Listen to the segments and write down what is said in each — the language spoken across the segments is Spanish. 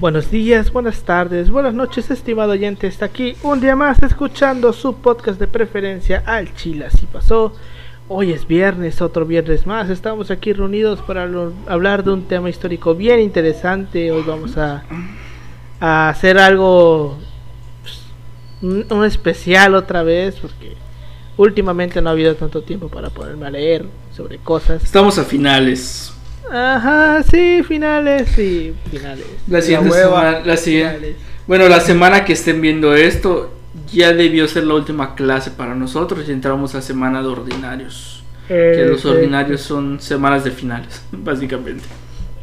Buenos días, buenas tardes, buenas noches, estimado oyente. Está aquí un día más escuchando su podcast de preferencia al Chile. Así pasó. Hoy es viernes, otro viernes más. Estamos aquí reunidos para hablar de un tema histórico bien interesante. Hoy vamos a, hacer algo, pues, un especial otra vez, porque últimamente no ha habido tanto tiempo para ponerme a leer sobre cosas. Estamos a finales. Ajá, sí, finales, sí, finales. La siguiente semana, la siguiente. Bueno, la semana que estén viendo esto ya debió ser la última clase para nosotros y entramos a semana de ordinarios. que los ordinarios son semanas de finales, básicamente.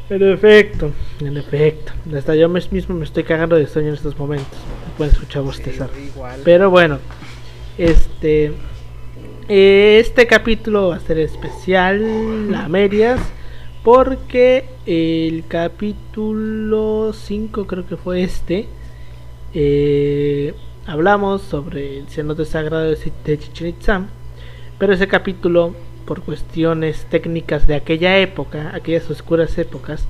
En efecto, en efecto. Hasta yo mismo me estoy cagando de sueño en estos momentos. pueden escuchar bostezar. Pero bueno, este este capítulo va a ser especial a medias porque el capítulo 5 creo que fue este eh, hablamos sobre el cenote sagrado de Chichen Itza pero ese capítulo por cuestiones técnicas de aquella época aquellas oscuras épocas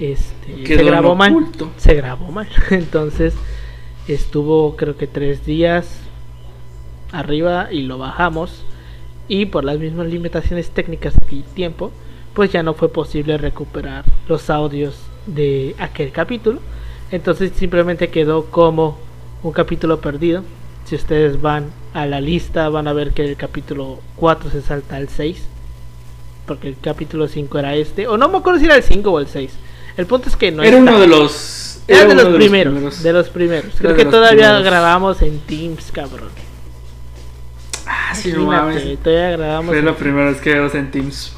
este, se grabó mal. se grabó mal. Entonces estuvo creo que tres días arriba y lo bajamos y por las mismas limitaciones técnicas y tiempo pues ya no fue posible recuperar los audios de aquel capítulo. Entonces simplemente quedó como un capítulo perdido. Si ustedes van a la lista van a ver que el capítulo 4 se salta al 6 porque el capítulo 5 era este. O no me acuerdo si era el 5 o el 6 el punto es que no era uno de los era, de, los primeros, de los primeros. Creo que todavía grabamos en Teams cabrón. Ah, sí, no mames. grabamos. Fue la primera vez que grabamos en Teams.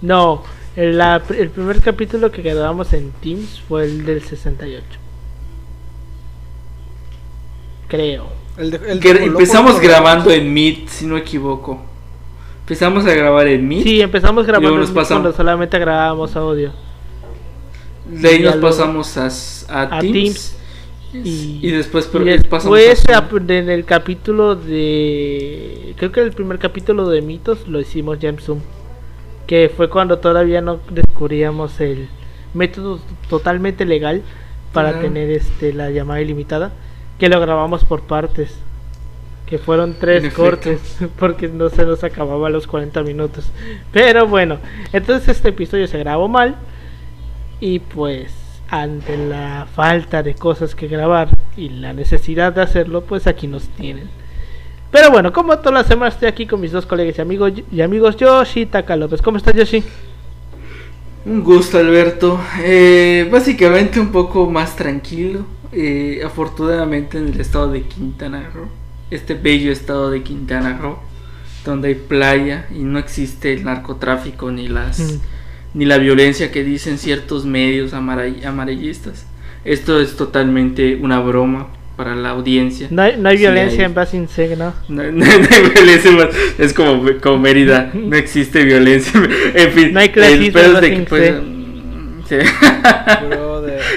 No, el, el primer capítulo que grabamos en Teams fue el del 68. Creo. El empezamos grabando en Meet, si no equivoco. Empezamos a grabar en Meet. Sí, empezamos grabando en Meet cuando solamente grabábamos audio. De ahí nos pasamos a, a, Teams y, después, pero y después en el capítulo de. Creo que el primer capítulo de mitos lo hicimos ya en Zoom. Que fue cuando todavía no descubríamos el método totalmente legal para tener este la llamada ilimitada. Que lo grabamos por partes. Que fueron tres cortes. Porque no se nos acababa los 40 minutos. Pero bueno, entonces este episodio se grabó mal. Y pues ante la falta de cosas que grabar y la necesidad de hacerlo, pues aquí nos tienen. Pero bueno, como todas las semanas estoy aquí con mis dos colegas y amigos, y amigos Yoshi y Taka López. ¿Cómo estás, Yoshi? Un gusto, Alberto. Eh, básicamente un poco más tranquilo. Eh, afortunadamente en el estado de Quintana Roo, este bello estado de Quintana Roo, donde hay playa y no existe el narcotráfico ni las... Mm ni la violencia que dicen ciertos medios amarillistas. Esto es totalmente una broma para la audiencia. No hay, violencia en Basin ¿no? No, hay violencia, es como, como Mérida, no existe violencia. En fin, no hay el pedo de que, pues,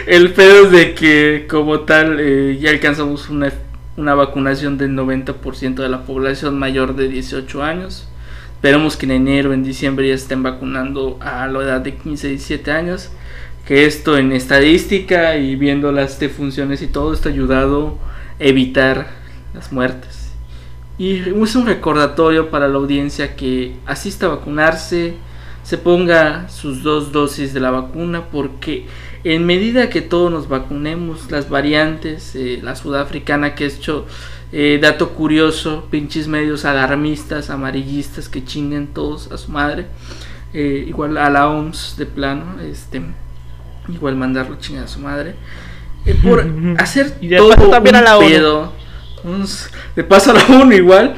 el pedo es de que como tal eh, ya alcanzamos una, una vacunación del 90% de la población mayor de 18 años. Esperemos que en enero, en diciembre ya estén vacunando a la edad de 15, 17 años. Esto en estadística y viendo las funciones y todo esto ha ayudado a evitar las muertes. Y es un recordatorio para la audiencia que asista a vacunarse, se ponga sus dos dosis de la vacuna, porque en medida que todos nos vacunemos, las variantes, eh, la sudafricana que ha hecho eh, dato curioso, pinches medios alarmistas, amarillistas que chinguen todos a su madre. Eh, igual a la OMS de plano, este, igual mandarlo chingar a su madre. Eh, por hacer y de todo paso también a la pedo, de paso a la ONU igual.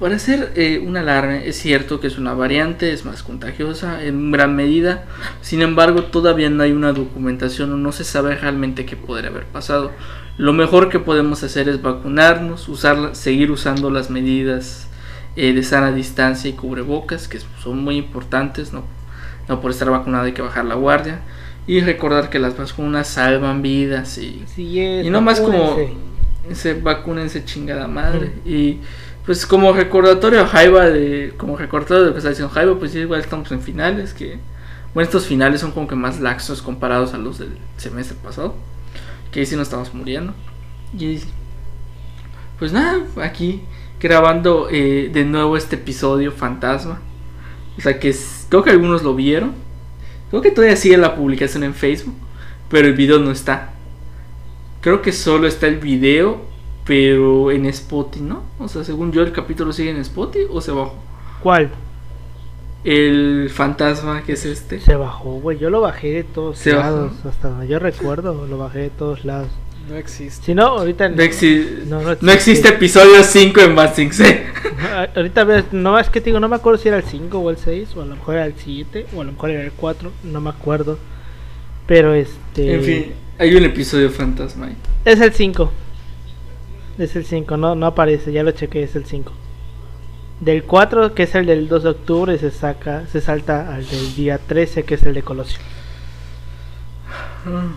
Para hacer un alarme, es cierto que es una variante, es más contagiosa en gran medida, sin embargo todavía no hay una documentación o no se sabe realmente qué podría haber pasado. Lo mejor que podemos hacer es vacunarnos, usar, seguir usando las medidas eh, de sana distancia y cubrebocas, que son muy importantes, no, no por estar vacunado hay que bajar la guardia. Y recordar que las vacunas salvan vidas y, y no más como se vacúnense chingada madre. Y pues como recordatorio Jaiba de, como recordatorio de lo que está diciendo Jaiba, pues igual estamos en finales, que bueno, estos finales son como que más laxos comparados a los del semestre pasado. que ahí sí nos estamos muriendo. Y pues nada, aquí grabando eh, de nuevo este episodio fantasma. O sea que creo que algunos lo vieron. Creo que todavía sigue la publicación en Facebook, pero el video no está. Creo que solo está el video, pero en Spotify, ¿no? O sea, según yo el capítulo sigue en Spotify o se bajó. ¿Cuál? El fantasma que es este. Se bajó, güey. Yo lo bajé de todos lados. Hasta donde yo recuerdo, lo bajé de todos lados. No existe. Si no, ahorita no, existe. no, existe. episodio 5 en Basting C. ahorita ves, no es que digo, no me acuerdo si era el 5 o el 6, o a lo mejor era el 7, o a lo mejor era el 4, no me acuerdo. Pero este. En fin, hay un episodio fantasma ahí. Es el 5. Es el 5, no, no aparece, ya lo chequé, es el 5. Del 4, que es el del 2 de octubre, se saca, se salta al del día 13, que es el de Colosio. Ah.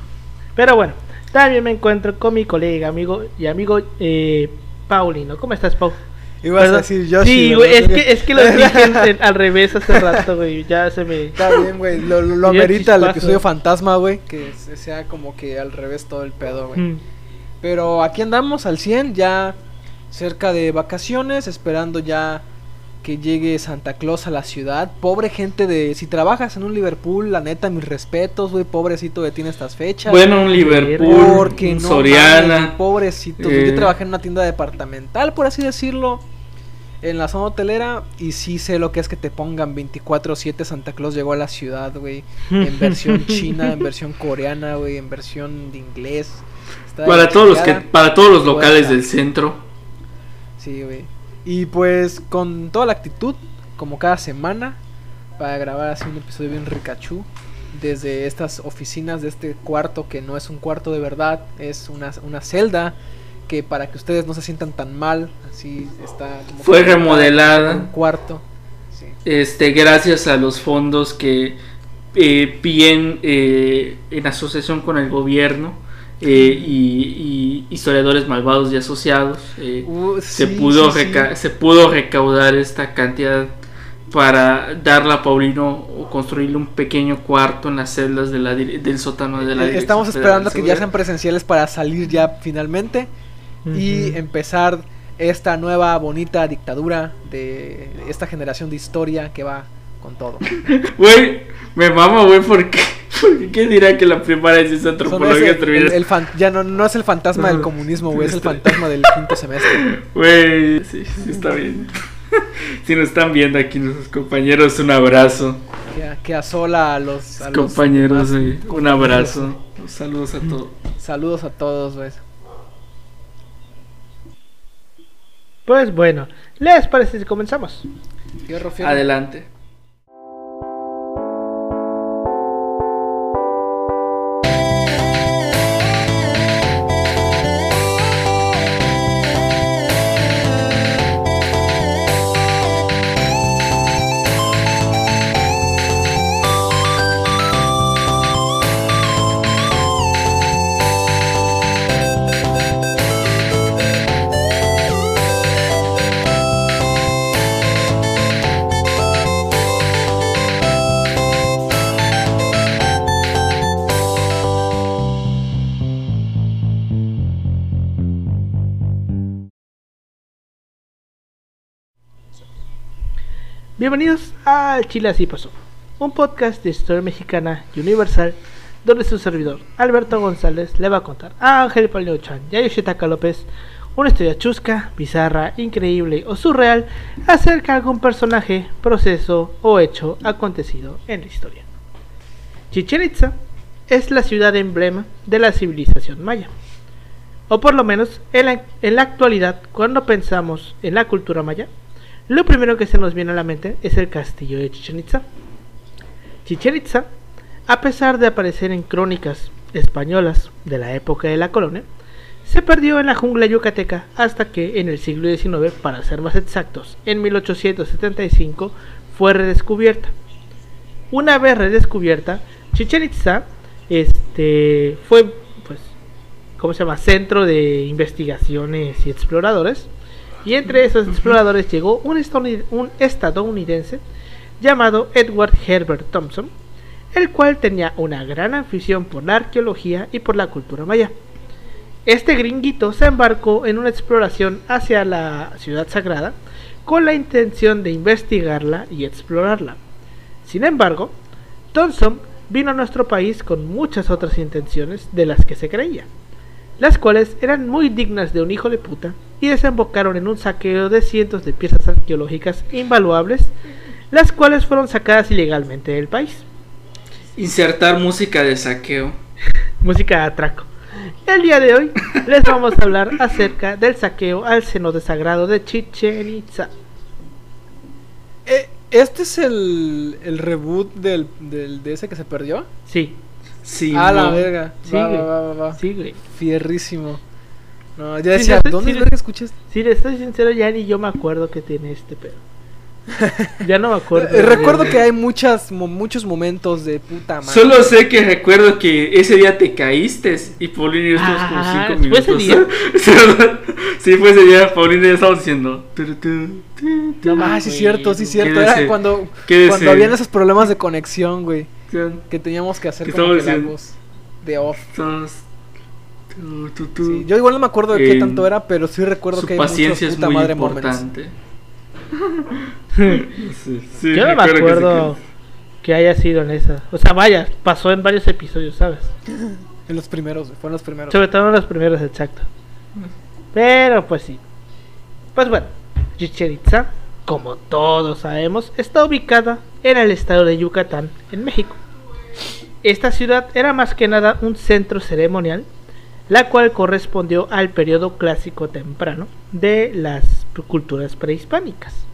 Pero bueno, también me encuentro con mi colega, amigo y amigo eh, Paulino. ¿Cómo estás, Pau? Ibas a decir Yoshi. Sí, güey, es que, es que lo dije al revés hace rato, güey. Ya se me. Está bien, güey. Lo, lo amerita el episodio fantasma, güey. Que sea como que al revés todo el pedo, güey. Mm. Pero aquí andamos al 100, ya cerca de vacaciones, esperando ya que llegue Santa Claus a la ciudad. Pobre gente de. Si trabajas en un Liverpool, la neta, mis respetos, güey. Pobrecito que tiene estas fechas. Bueno, un Liverpool. Porque un Soriana. pobrecito. Yo eh. trabajé en una tienda departamental, por así decirlo. En la zona hotelera. Y sí sé lo que es que te pongan 24-7 Santa Claus llegó a la ciudad, güey. En versión china, en versión coreana, güey. En versión de inglés. para todos, los que, para todos los locales del centro. Sí, güey. Y pues con toda la actitud, como cada semana, para grabar así un episodio bien ricachú. Desde estas oficinas de este cuarto que no es un cuarto de verdad, es una, una celda que para que ustedes no se sientan tan mal, así está. Fue remodelada. Un cuarto. Este, gracias a los fondos que eh, piden eh, en asociación con el gobierno eh, y, historiadores malvados y asociados, eh, uh, se, pudo se pudo recaudar esta cantidad para darle a Paulino o construirle un pequeño cuarto en las celdas de la, del sótano de la eh, Estamos esperando que ya sean presenciales para salir ya finalmente y empezar esta nueva bonita dictadura de esta generación de historia que va con todo. Güey, me mama, güey, porque ¿Qué dirá que la primaria es antropología el, Ya no, no es el fantasma del comunismo, güey, es el fantasma del quinto semestre. Güey, sí, sí, está bien. Si nos están viendo aquí nuestros compañeros, un abrazo. Que, que asola a los, compañeros, un abrazo. Saludos a todos. Saludos a todos, güey. Pues bueno, ¿les parece si comenzamos? Adelante. Bienvenidos a Chile Así Pasó, un podcast de historia mexicana y universal donde su servidor, Alberto González, le va a contar a Ángel Palio Chan y a Yoshitaka López una historia chusca, bizarra, increíble o surreal acerca de algún personaje, proceso o hecho acontecido en la historia. Chichen Itza es la ciudad emblema de la civilización maya. O por lo menos en la, en la actualidad, cuando pensamos en la cultura maya, lo primero que se nos viene a la mente es el castillo de Chichen Itza. Chichen Itza, a pesar de aparecer en crónicas españolas de la época de la colonia, se perdió en la jungla yucateca hasta que en el siglo XIX, para ser más exactos, en 1875 fue redescubierta. Una vez redescubierta, Chichen Itza este, fue, pues, ¿cómo se llama? Centro de investigaciones y exploradores y entre esos exploradores llegó un, estadounidense llamado Edward Herbert Thompson, el cual tenía una gran afición por la arqueología y por la cultura maya. Este gringuito se embarcó en una exploración hacia la ciudad sagrada con la intención de investigarla y explorarla. Sin embargo, Thompson vino a nuestro país con muchas otras intenciones de las que se creía, las cuales eran muy dignas de un hijo de puta y desembocaron en un saqueo de cientos de piezas arqueológicas invaluables, las cuales fueron sacadas ilegalmente del país. Insertar música de saqueo. música de atraco. El día de hoy les vamos a hablar acerca del saqueo al seno de sagrado de Chichen Itza. Eh, ¿Este es el, el reboot del, del, de ese que se perdió? Sí. Sí. A la verga. Sí, va, va, va, va, Sí, güey. Fierrísimo. No, ya decía, ¿dónde sí, escuchas? Si le estoy sincero, ya ni yo me acuerdo que tiene este pedo. ya no me acuerdo. Eh, recuerdo que hay muchas, muchos momentos de puta madre. Solo sé que recuerdo que ese día te caíste y Paulina y yo estuvimos como 5 minutos. ¿Fue ese día? sí, fue ese día. Paulina y yo estábamos diciendo. No, ah, sí, cierto, sí, cierto. Era cuando, cuando habían esos problemas de conexión, güey. Que teníamos que hacer como que la voz de off. Sí, yo igual no me acuerdo de qué tanto era, pero sí recuerdo que hay paciencia muchos puta es muy madre importante. Yo no me acuerdo que, haya sido en esa. O sea, vaya, pasó en varios episodios, ¿sabes? En los primeros, fueron los primeros. Sobre todo en los primeros, exacto. Pero pues sí. Pues bueno, Chichen Itza, como todos sabemos, está ubicada en el estado de Yucatán, en México. Esta ciudad era más que nada un centro ceremonial, la cual correspondió al periodo clásico temprano de las culturas prehispánicas.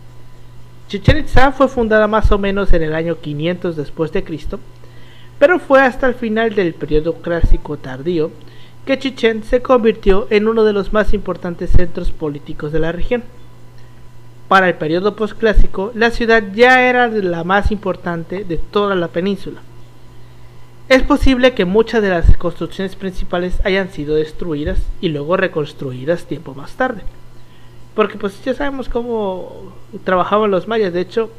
Chichen Itza fue fundada más o menos en el año 500 después de Cristo, pero fue hasta el final del periodo clásico tardío que Chichen se convirtió en uno de los más importantes centros políticos de la región. Para el periodo postclásico, la ciudad ya era la más importante de toda la península. Es posible que muchas de las construcciones principales hayan sido destruidas y luego reconstruidas tiempo más tarde porque pues ya sabemos cómo trabajaban los mayas. De hecho,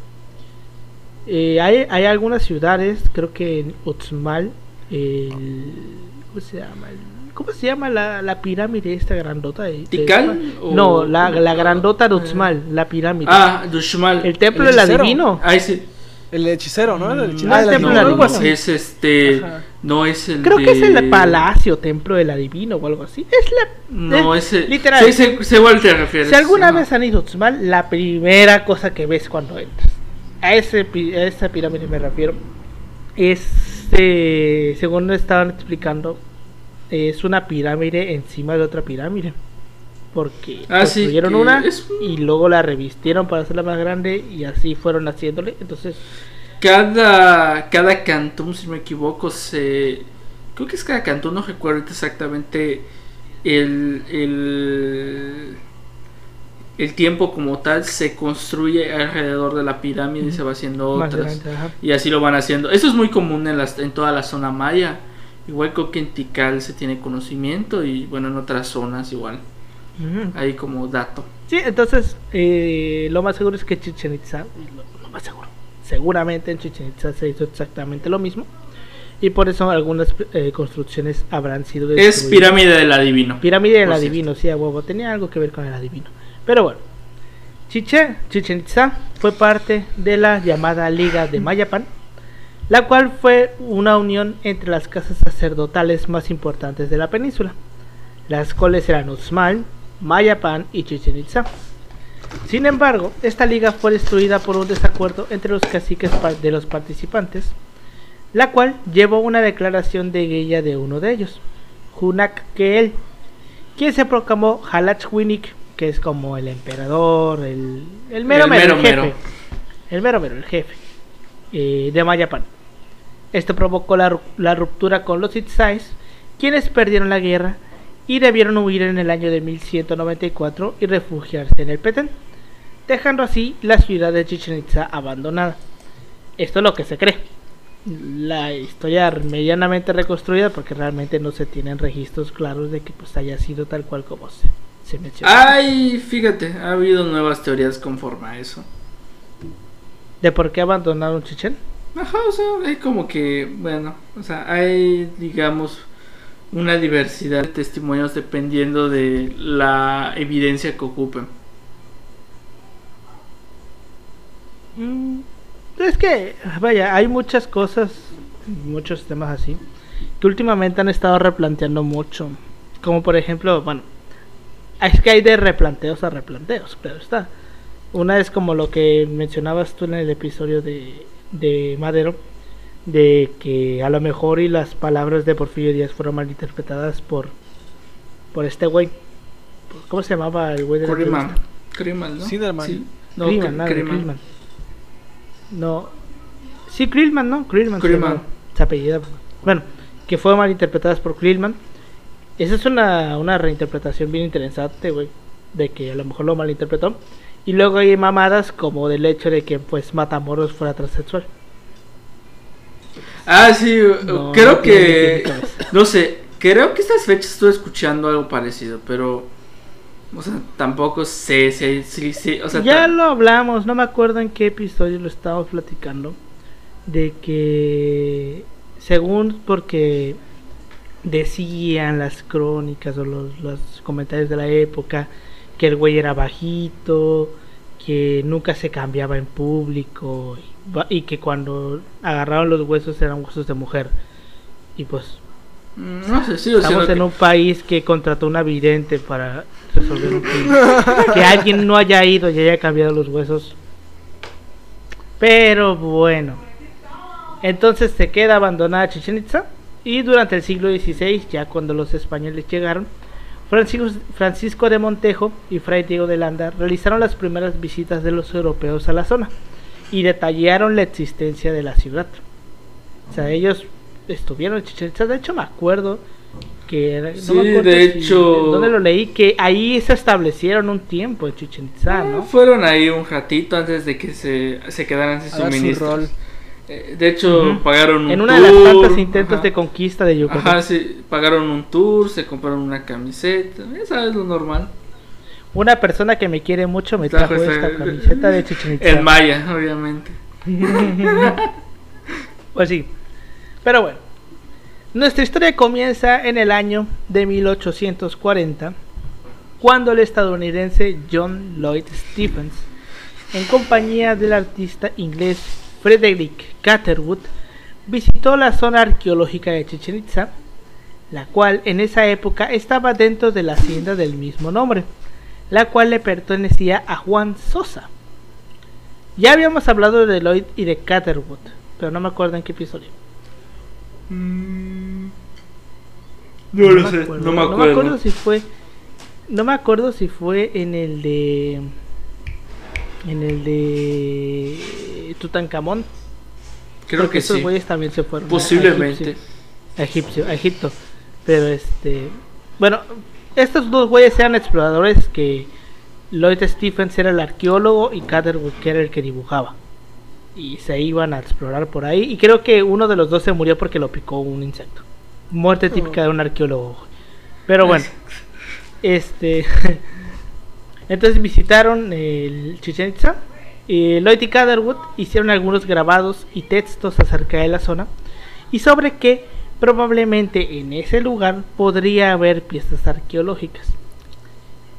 eh, hay, hay, algunas ciudades, creo que en Uxmal, ¿cómo se llama? ¿Cómo se llama la, la pirámide esta grandota? De, ¿Tikal? no, la, la grandota de Uxmal, la pirámide. Ah, de Uxmal. El templo del adivino. Ah, sí. El hechicero, ¿no? El hechicero. Ah, el templo no, Es este. No es el. Creo que es el palacio, templo del adivino o algo así. Es la. No, es, el. Literal. Sí, se, se vuelve a referir. Si alguna vez han ido a la primera cosa que ves cuando entras. A, ese, a esa pirámide me refiero. Es. Eh, según estaban explicando. Es una pirámide encima de otra pirámide porque ah, construyeron una y luego la revistieron para hacerla más grande y así fueron haciéndole. Entonces, cada cada cantón, si me equivoco, se creo que es cada cantón, no recuerdo exactamente el, el el tiempo como tal se construye alrededor de la pirámide y se va haciendo otras y así lo van haciendo. Eso es muy común en las en toda la zona maya. Igual que en Tikal se tiene conocimiento y bueno en otras zonas igual ahí como dato. Sí, entonces eh, lo más seguro es que Chichen Itza, lo, más seguro, seguramente en Chichen Itza se hizo exactamente lo mismo. Y por eso algunas eh, construcciones habrán sido. Es pirámide del adivino. Pirámide del adivino, sí, a huevo. Tenía algo que ver con el adivino. Pero bueno, Chichen, Chichen Itza fue parte de la llamada Liga de Mayapan, la cual fue una unión entre las casas sacerdotales más importantes de la península, las cuales eran Uxmal, Mayapan y Chichen Itza. Sin embargo, esta liga fue destruida por un desacuerdo entre los caciques de los participantes, la cual llevó una declaración de guerra de uno de ellos, Hunak Keel, quien se proclamó Halachwinik, que es como el emperador, el, el mero mero, el jefe, el mero mero, el jefe eh, de Mayapan. Esto provocó la, la ruptura con los Itzais, quienes perdieron la guerra y debieron huir en el año de 1194 y refugiarse en el Petén, dejando así la ciudad de Chichen Itza abandonada. Esto es lo que se cree. La historia medianamente reconstruida porque realmente no se tienen registros claros de que pues haya sido tal cual como se, se menciona. Ay, fíjate, ha habido nuevas teorías conforme a eso. ¿De por qué abandonaron Chichen? Ajá, o sea, hay como que, bueno, o sea, hay, digamos, una diversidad de testimonios dependiendo de la evidencia que ocupen. Mm, es que, vaya, hay muchas cosas, muchos temas así, que últimamente han estado replanteando mucho. Como por ejemplo, bueno, es que hay de replanteos a replanteos, pero está. Una es como lo que mencionabas tú en el episodio de, de Madero, de que a lo mejor y las palabras de Porfirio Díaz fueron malinterpretadas por, por este güey. ¿Cómo se llamaba el güey de la Kriman, ¿no? Sí. No, Kriman, No. Sí, Krillman, ¿no? Krillman. Krillman. Se apellida. Bueno, que fueron malinterpretadas por Krillman. Esa es una, una reinterpretación bien interesante, güey. De que a lo mejor lo malinterpretó. Y luego hay mamadas como del hecho de que pues Matamoros fuera transexual. Ah, sí, creo que... No sé, creo que estas fechas estoy escuchando algo parecido, pero... O sea, tampoco sé si... Sí, sí, o sea, ya lo hablamos, no me acuerdo en qué episodio lo estábamos platicando. De que... Según porque decían las crónicas o los, los comentarios de la época que el güey era bajito, que nunca se cambiaba en público y, que cuando agarraron los huesos eran huesos de mujer. Y pues mm, no sé, sí, estamos en un país que contrató una vidente para resolver un que alguien no haya ido y haya cambiado los huesos. Pero bueno. Entonces se queda abandonada Chichen Itza y durante el siglo XVI, ya cuando los españoles llegaron, Francisco, de Montejo y Fray Diego de Landa realizaron las primeras visitas de los europeos a la zona y detallaron la existencia de la ciudad. O sea, ellos estuvieron en Chichen Itza. De hecho, me acuerdo que. No sí, de hecho. ¿Dónde lo leí? Que ahí se establecieron un tiempo en Chichen Itza, ¿no? fueron ahí un ratito antes de que se, se quedaran sin suministros. Eh, de hecho, pagaron un En una de las tantas intentos de conquista de Yucatán. Ajá, sí, pagaron un tour, se compraron una camiseta, esa es lo normal. Una persona que me quiere mucho me trajo esta camiseta de Chichen Itza. El Maya, obviamente. pues sí. Pero bueno. Nuestra historia comienza en el año de 1840, cuando el estadounidense John Lloyd Stephens, en compañía del artista inglés Frederick Catherwood visitó la zona arqueológica de Chichen Itza, la cual en esa época estaba dentro de la hacienda del mismo nombre, la cual le pertenecía a Juan Sosa. Ya habíamos hablado de Lloyd y de Catherwood, pero no me acuerdo en qué episodio. Mm. no, lo sé, no me acuerdo. No me acuerdo si fue. No me acuerdo si fue en el de en el de Tutankamón. Creo que esos sí. güeyes también se fueron. Posiblemente. A Egipcio, a Egipto. Pero este. Bueno, estos dos güeyes eran exploradores que Lloyd Stephens era el arqueólogo y Catherwood que era el que dibujaba. Y se iban a explorar por ahí. Y creo que uno de los dos se murió porque lo picó un insecto. Muerte típica de un arqueólogo. Pero bueno. Este. Entonces visitaron el Chichen Itza. Y Lloyd y Catherwood hicieron algunos grabados y textos acerca de la zona y sobre que probablemente en ese lugar podría haber piezas arqueológicas.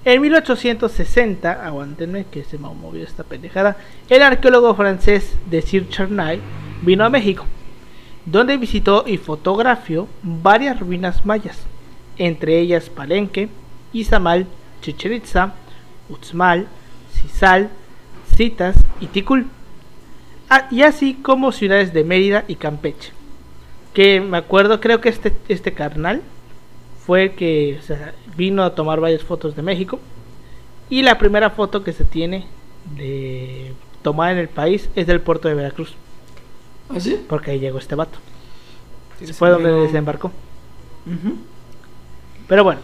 En 1860, aguántenme que se me movió esta pendejada, el arqueólogo francés de Sir Charnay vino a México, donde visitó y fotografió varias ruinas mayas, entre ellas Palenque, Izamal, Chichen Itza, Uxmal, Sisal, Citas y Ticul, ah, y así como ciudades de Mérida y Campeche. Que me acuerdo, creo que este, este carnal fue el que vino a tomar varias fotos de México. Y la primera foto que se tiene de tomar en el país es del puerto de Veracruz. ¿Ah, sí? Porque ahí llegó este vato. Fue donde desembarcó. Pero bueno,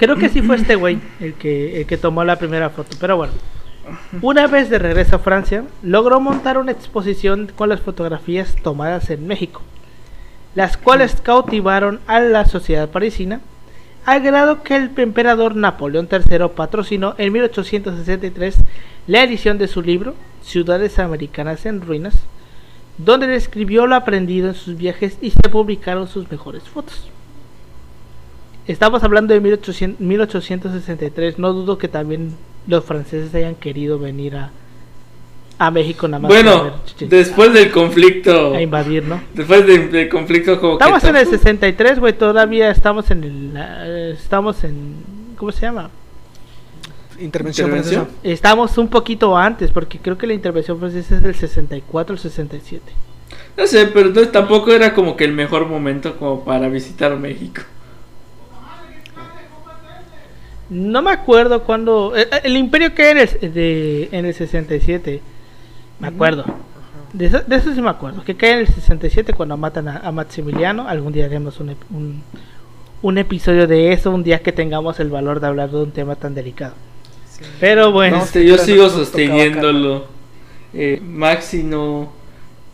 Creo que sí fue este güey el que, el que tomó la primera foto. Pero bueno, una vez de regreso a Francia, logró montar una exposición con las fotografías tomadas en México, las cuales cautivaron a la sociedad parisina, al grado que el emperador Napoleón III patrocinó en 1863 la edición de su libro Ciudades Americanas en Ruinas, donde describió lo aprendido en sus viajes y se publicaron sus mejores fotos. Estamos hablando de 1800, 1863. No dudo que también los franceses hayan querido venir a, a México nada más. Bueno, después del conflicto. A invadir, ¿no? Después del, conflicto como Estamos en el 63, güey, todavía estamos en el... estamos en... ¿Cómo se llama? Intervención, ¿Intervención? Estamos un poquito antes, porque creo que la intervención francesa es del 64 al 67. No sé, pero entonces tampoco era como que el mejor momento como para visitar México. No me acuerdo cuando... Eh, eh, el, imperio que era de, en el 67. Me acuerdo. De eso, de eso, sí me acuerdo. Que cae en el 67 cuando matan a, Maximiliano. Algún día haremos un, un, un, episodio de eso. Un día que tengamos el valor de hablar de un tema tan delicado. Pero bueno. Yo sigo sosteniéndolo. Eh, Maxi no.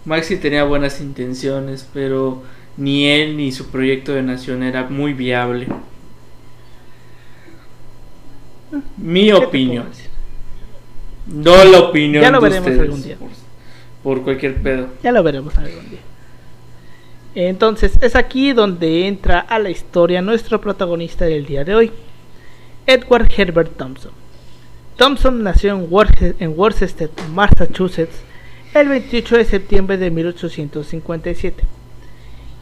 Maxi tenía buenas intenciones, pero ni él ni su proyecto de nación era muy viable. Mi opinión. No la opinión ya lo veremos algún día. Por, cualquier pedo. Ya lo veremos algún día. Entonces, es aquí donde entra a la historia nuestro protagonista del día de hoy, Edward Herbert Thompson. Thompson nació en, Worcester, Massachusetts, el 28 de septiembre de 1857.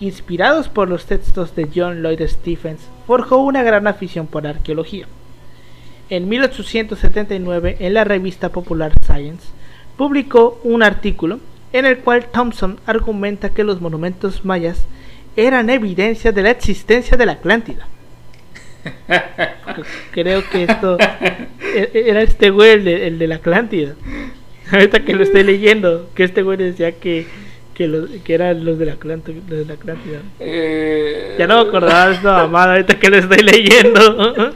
Inspirados por los textos de John Lloyd Stephens, forjó una gran afición por arqueología en 1879 en la revista popular Science, publicó un artículo en el cual Thompson argumenta que los monumentos mayas eran evidencia de la existencia de la Atlántida. Creo que esto e-, era este güey el de, la Atlántida. Ahorita que lo estoy leyendo, que este güey decía que, que, que eran los de la Atlántida. Eh, ya no me acordaba de esta mamada ahorita que lo estoy leyendo.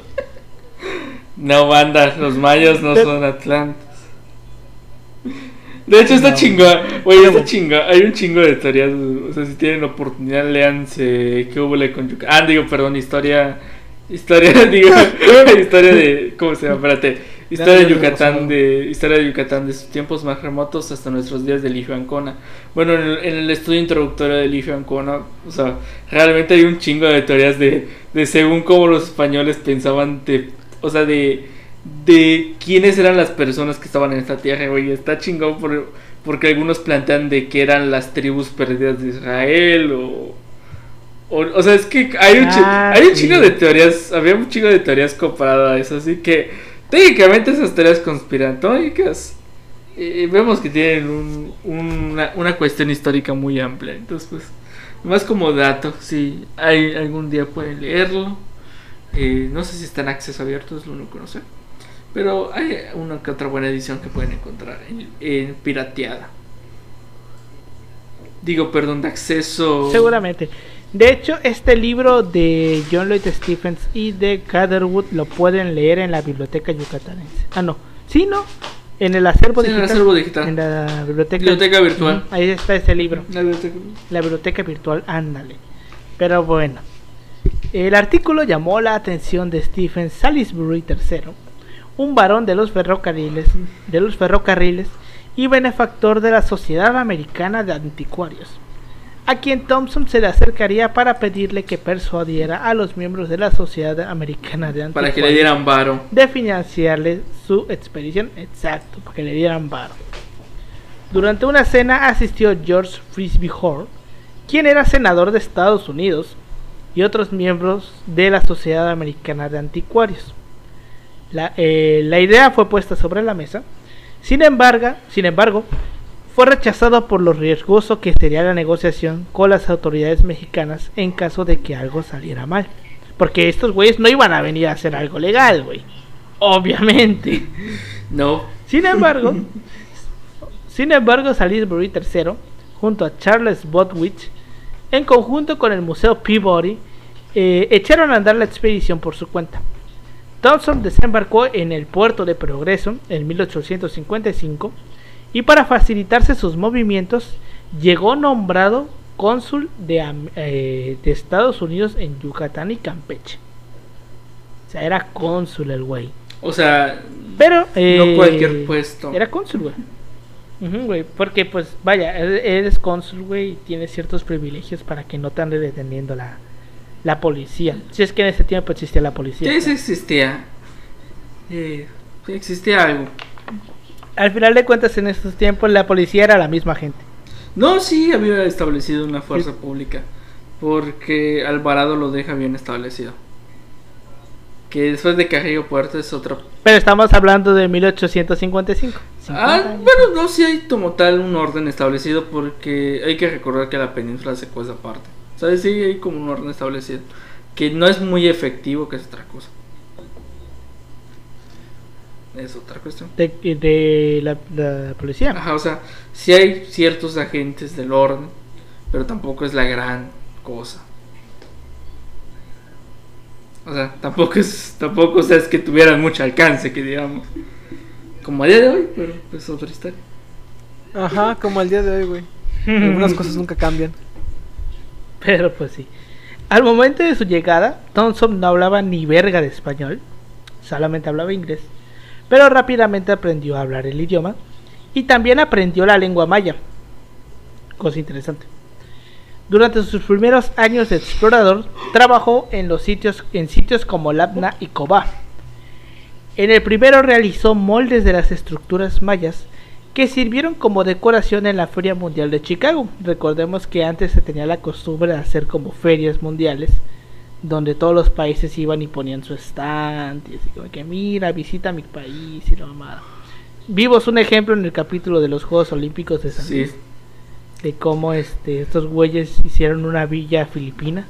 No, banda, los mayos no son atlantes. De hecho, está chingón. Oye, está chingón. Hay un chingo de historias. O sea, si tienen oportunidad, leanse. ¿Qué hubo con Yucatán? Ah, digo, perdón, historia. Historia, digo. historia de. ¿Cómo se llama? Espérate. Historia de Yucatán, de, historia de Yucatán de sus tiempos más remotos hasta nuestros días de Ligio Ancona. Bueno, en el, en el, estudio introductorio de Ligio Ancona, o sea, realmente hay un chingo de teorías de, de según cómo los españoles pensaban de o sea, de, de quiénes eran las personas que estaban en esta tierra, güey. Está chingón por, porque algunos plantean de que eran las tribus perdidas de Israel o... O, sea, es que hay un, ah, hay un chingo de teorías, había un chingo de teorías comparadas a eso, así que técnicamente esas teorías conspiranoicas eh, vemos que tienen un, una, una, cuestión histórica muy amplia. Entonces, pues, más como dato, si hay, algún día pueden leerlo. Eh, no sé si está en acceso abierto, es lo único que no sé. Pero hay una que otra buena edición que pueden encontrar en, pirateada. Digo, perdón, de acceso. Seguramente. De hecho, este libro de John Lloyd Stephens y de Catherwood lo pueden leer en la biblioteca yucatanense. Ah, no. Sí, ¿no? En el acervo, digital, en el acervo digital. En la biblioteca, biblioteca virtual. Ahí está ese libro. La biblioteca, la biblioteca virtual, ándale. Pero bueno. El artículo llamó la atención de Stephen Salisbury III, un varón de los ferrocarriles, de los ferrocarriles y benefactor de la Sociedad Americana de Anticuarios, a quien Thompson se le acercaría para pedirle que persuadiera a los miembros de la Sociedad Americana de Anticuarios para que le dieran varo de financiarle su expedición, exacto, para que le dieran varo. Durante una cena asistió George Frisbee Hall, quien era senador de Estados Unidos y otros miembros de la Sociedad Americana de Anticuarios. La, eh, la idea fue puesta sobre la mesa, sin embargo, sin embargo, fue rechazado por lo riesgoso que sería la negociación con las autoridades mexicanas en caso de que algo saliera mal. Porque estos güeyes no iban a venir a hacer algo legal, güey. Obviamente. No. Sin embargo, sin embargo, Salisbury III, junto a Charles Botwich, en conjunto con el Museo Peabody, eh, echaron a andar la expedición por su cuenta. Thompson desembarcó en el puerto de Progreso en 1855 y para facilitarse sus movimientos llegó nombrado cónsul de, eh, de Estados Unidos en Yucatán y Campeche. O sea, era cónsul el güey. O sea, pero no cualquier eh, puesto. Era cónsul, güey porque pues vaya, eres cónsul, güey, y tienes ciertos privilegios para que no te ande deteniendo la, la policía. Si es que en ese tiempo existía la policía. Sí, sí existía. sí existía algo. Al final de cuentas, en estos tiempos la policía era la misma gente. No, sí, había establecido una fuerza pública. Porque Alvarado lo deja bien establecido. Que después de Carrillo Puerto es otro. Pero estamos hablando de 1855. Ah, bueno, no, sí hay como tal un orden establecido porque hay que recordar que la península se cuesta aparte. ¿Sabes? Sí hay como un orden establecido. Que no es muy efectivo, que es otra cosa. Es otra cuestión. De, la, policía. Ajá, o sea, sí hay ciertos agentes del orden, pero tampoco es la gran cosa. O sea, tampoco es, tampoco es que tuvieran mucho alcance, que digamos. Como a día de hoy, pero es otra historia. Ajá, como al día de hoy, güey. Algunas cosas nunca cambian. Pero pues sí. Al momento de su llegada, Thompson no hablaba ni verga de español, solamente hablaba inglés, pero rápidamente aprendió a hablar el idioma y también aprendió la lengua maya. Cosa interesante. Durante sus primeros años de explorador, trabajó en los sitios en sitios como Labna y Cobá. En el primero realizó moldes de las estructuras mayas que sirvieron como decoración en la Feria Mundial de Chicago. Recordemos que antes se tenía la costumbre de hacer como ferias mundiales donde todos los países iban y ponían su stand y así como que mira, visita mi país y la mamada. Vimos un ejemplo en el capítulo de los Juegos Olímpicos de San Luis de cómo este estos güeyes hicieron una villa filipina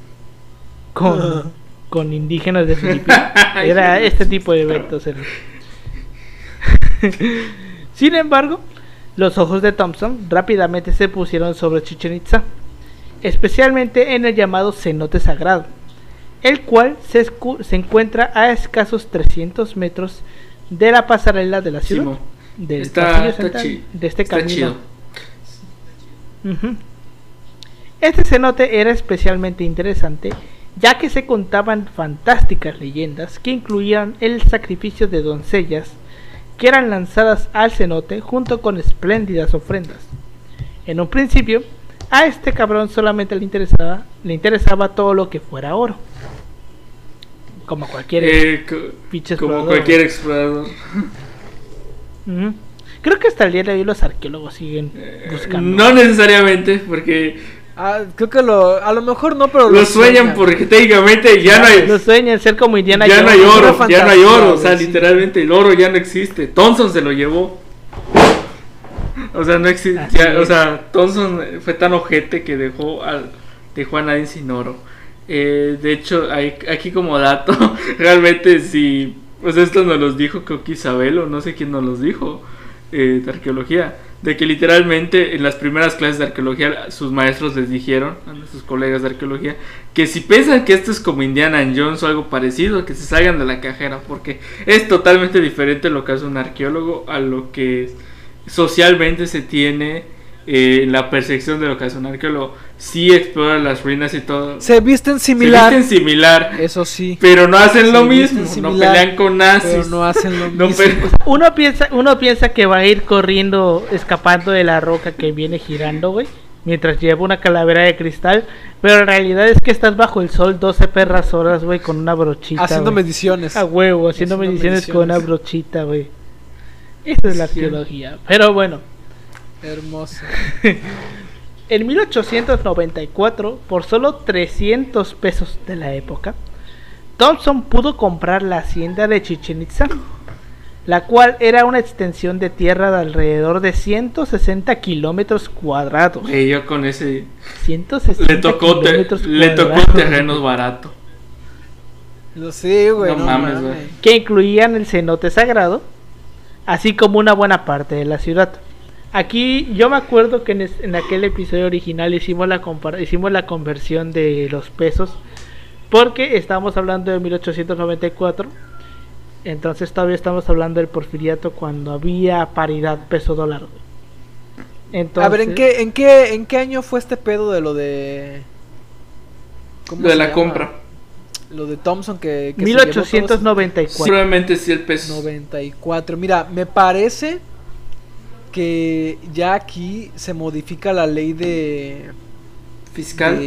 con, con indígenas de Filipinas. Era este tipo de eventos. Sin embargo, los ojos de Thompson rápidamente se pusieron sobre Chichen Itza, especialmente en el llamado cenote sagrado, el cual se, se encuentra a escasos 300 metros de la pasarela de la ciudad, del está, de este camino. Este cenote era especialmente interesante ya que se contaban fantásticas leyendas que incluían el sacrificio de doncellas que eran lanzadas al cenote junto con espléndidas ofrendas. En un principio, a este cabrón solamente le interesaba, le interesaba todo lo que fuera oro. Como cualquier eh, como cualquier explorador. Creo que hasta el día de hoy los arqueólogos siguen eh, buscando. no necesariamente, porque Ah, creo que lo, a lo mejor no, pero lo, sueñan, porque técnicamente ya no hay. Lo sueñan ser como Indiana Ya no hay oro, ya no hay oro, o sea, literalmente el oro ya no existe. Thompson se lo llevó. O sea, no existe, o sea, Thompson fue tan ojete que dejó al dejó a nadie sin oro. Eh, de hecho, hay, aquí como dato, realmente si pues esto nos los dijo creo que Isabel o no sé quién nos los dijo eh, de arqueología de que literalmente en las primeras clases de arqueología sus maestros les dijeron a sus colegas de arqueología que si piensan que esto es como Indiana Jones o algo parecido, que se salgan de la cajera, porque es totalmente diferente lo que hace un arqueólogo a lo que socialmente se tiene eh, la percepción de lo que hace un arqueólogo. Sí exploran las ruinas y todo. Se visten similar. Se visten similar. Eso sí. Pero no hacen lo mismo. no pelean con nazis. Pero no hacen lo mismo. Uno piensa, uno piensa que va a ir corriendo, escapando de la roca que viene girando, güey. Mientras lleva una calavera de cristal. Pero en realidad es que estás bajo el sol 12 perras horas, güey, con una brochita. Haciendo mediciones. A huevo, haciendo, mediciones, con una brochita, güey. Esa es la arqueología. Pero bueno. Hermoso. en 1894, por solo 300 pesos de la época, Thompson pudo comprar la hacienda de Chichen Itza, la cual era una extensión de tierra de alrededor de 160 kilómetros cuadrados. Y yo con ese 160 le tocó, le tocó terrenos barato. Lo sé, güey. No, mames, güey. Que incluían el cenote sagrado, así como una buena parte de la ciudad. Aquí yo me acuerdo que en, aquel episodio original hicimos la, hicimos la conversión de los pesos porque estábamos hablando de 1894. Entonces todavía estamos hablando del porfiriato cuando había paridad peso dólar. Entonces, a ver, ¿en qué, en, qué, ¿en qué año fue este pedo de lo de... ¿cómo de la compra? Lo de Thompson que... que 1894. Probablemente sí el peso. 94. Mira, me parece que ya aquí se modifica la ley de fiscal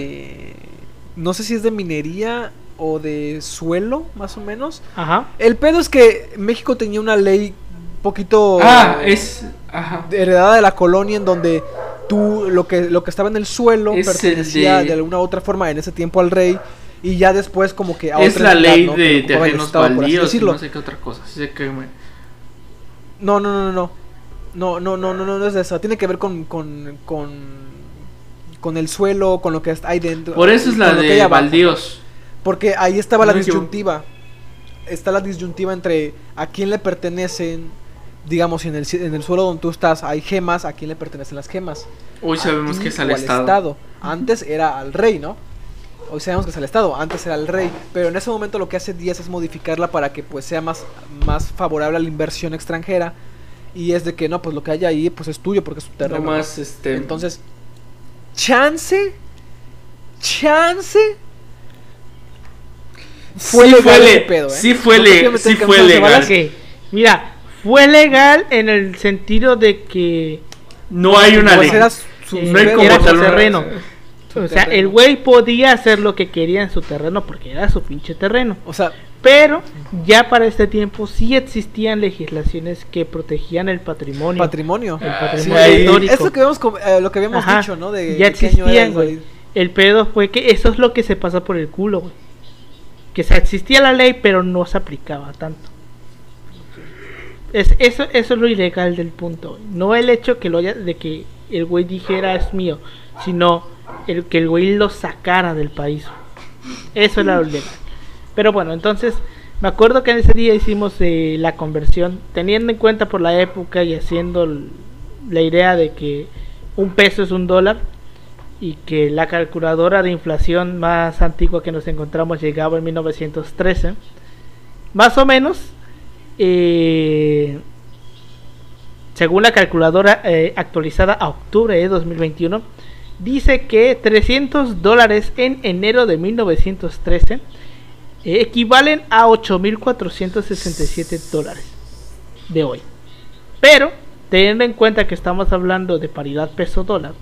no sé si es de minería o de suelo, más o menos. Ajá. El pedo es que México tenía una ley poquito ah, es ajá. heredada de la colonia en donde tú lo que lo que estaba en el suelo pertenecía de... alguna otra forma en ese tiempo al rey y ya después como que a es la ley de terrenos baldíos no sé qué otra cosa no no no no no no no no no es de eso tiene que ver con con con con el suelo con lo que hay dentro por eso es la de baldíos porque ahí estaba la disyuntiva. Está la disyuntiva entre a quién le pertenecen, digamos, en el, en el suelo donde tú estás hay gemas, a quién le pertenecen las gemas. Hoy sabemos que es al estado. Antes era al rey, ¿no? Hoy sabemos que es al Estado, antes era al rey, pero en ese momento lo que hace Díaz es modificarla para que pues sea más, más favorable a la inversión extranjera y es de que no, pues lo que haya ahí pues es tuyo porque es tu terreno. más, este... Entonces, chance, chance fue legal ¿eh? Sí fue, sí fue legal. mira, fue legal en el sentido de que no hay una ley. no hay como terreno. O sea, el güey podía hacer lo que quería en su terreno porque era su pinche terreno. O sea, pero ya para este tiempo sí existían legislaciones que protegían el patrimonio. Patrimonio. El patrimonio histórico. Es lo que, habíamos, eh, lo que habíamos dicho, ¿no? De ya existían, güey. El pedo fue que eso es lo que se pasa por el culo, güey que se existía la ley pero no se aplicaba tanto. Es, eso, eso es lo ilegal del punto. No el hecho que lo haya, de que el güey dijera es mío, sino el que el güey lo sacara del país. Eso era lo ilegal. Pero bueno, entonces me acuerdo que en ese día hicimos eh, la conversión, teniendo en cuenta por la época y haciendo la idea de que un peso es un dólar y que la calculadora de inflación más antigua que nos encontramos llegaba en 1913. Más o menos, eh, según la calculadora eh, actualizada a octubre de 2021, dice que 300 dólares en enero de 1913 eh, equivalen a 8.467 dólares de hoy. Pero, teniendo en cuenta que estamos hablando de paridad peso-dólar,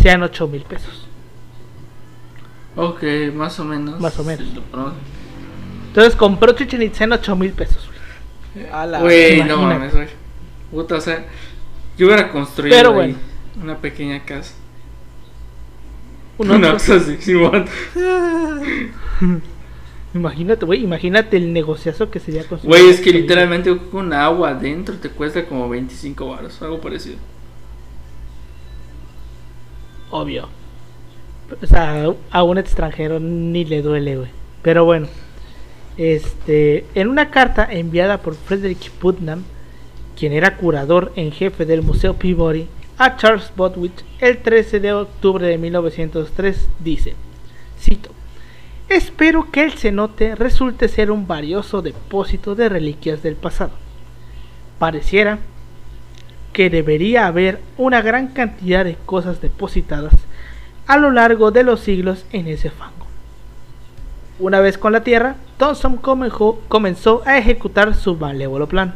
sean 8 mil pesos. Ok, más o menos. Más o menos. Entonces compró Chichen Itza en 8 mil pesos. Güey, no mames, güey. Puta, o sea, yo hubiera construido Pero bueno. una pequeña casa. Una casa así, Simón. Imagínate, güey, imagínate el negociazo que sería construir. Güey, es que literalmente con agua adentro te cuesta como 25 baros, algo parecido obvio. O sea, a un extranjero ni le duele, güey. Pero bueno, este, en una carta enviada por Frederick Putnam, quien era curador en jefe del Museo Peabody, a Charles Botwich el 13 de octubre de 1903, dice, cito, Espero que el cenote resulte ser un valioso depósito de reliquias del pasado. Pareciera que debería haber una gran cantidad de cosas depositadas a lo largo de los siglos en ese fango. Una vez con la tierra, Thompson comenzó a ejecutar su malévolo plan.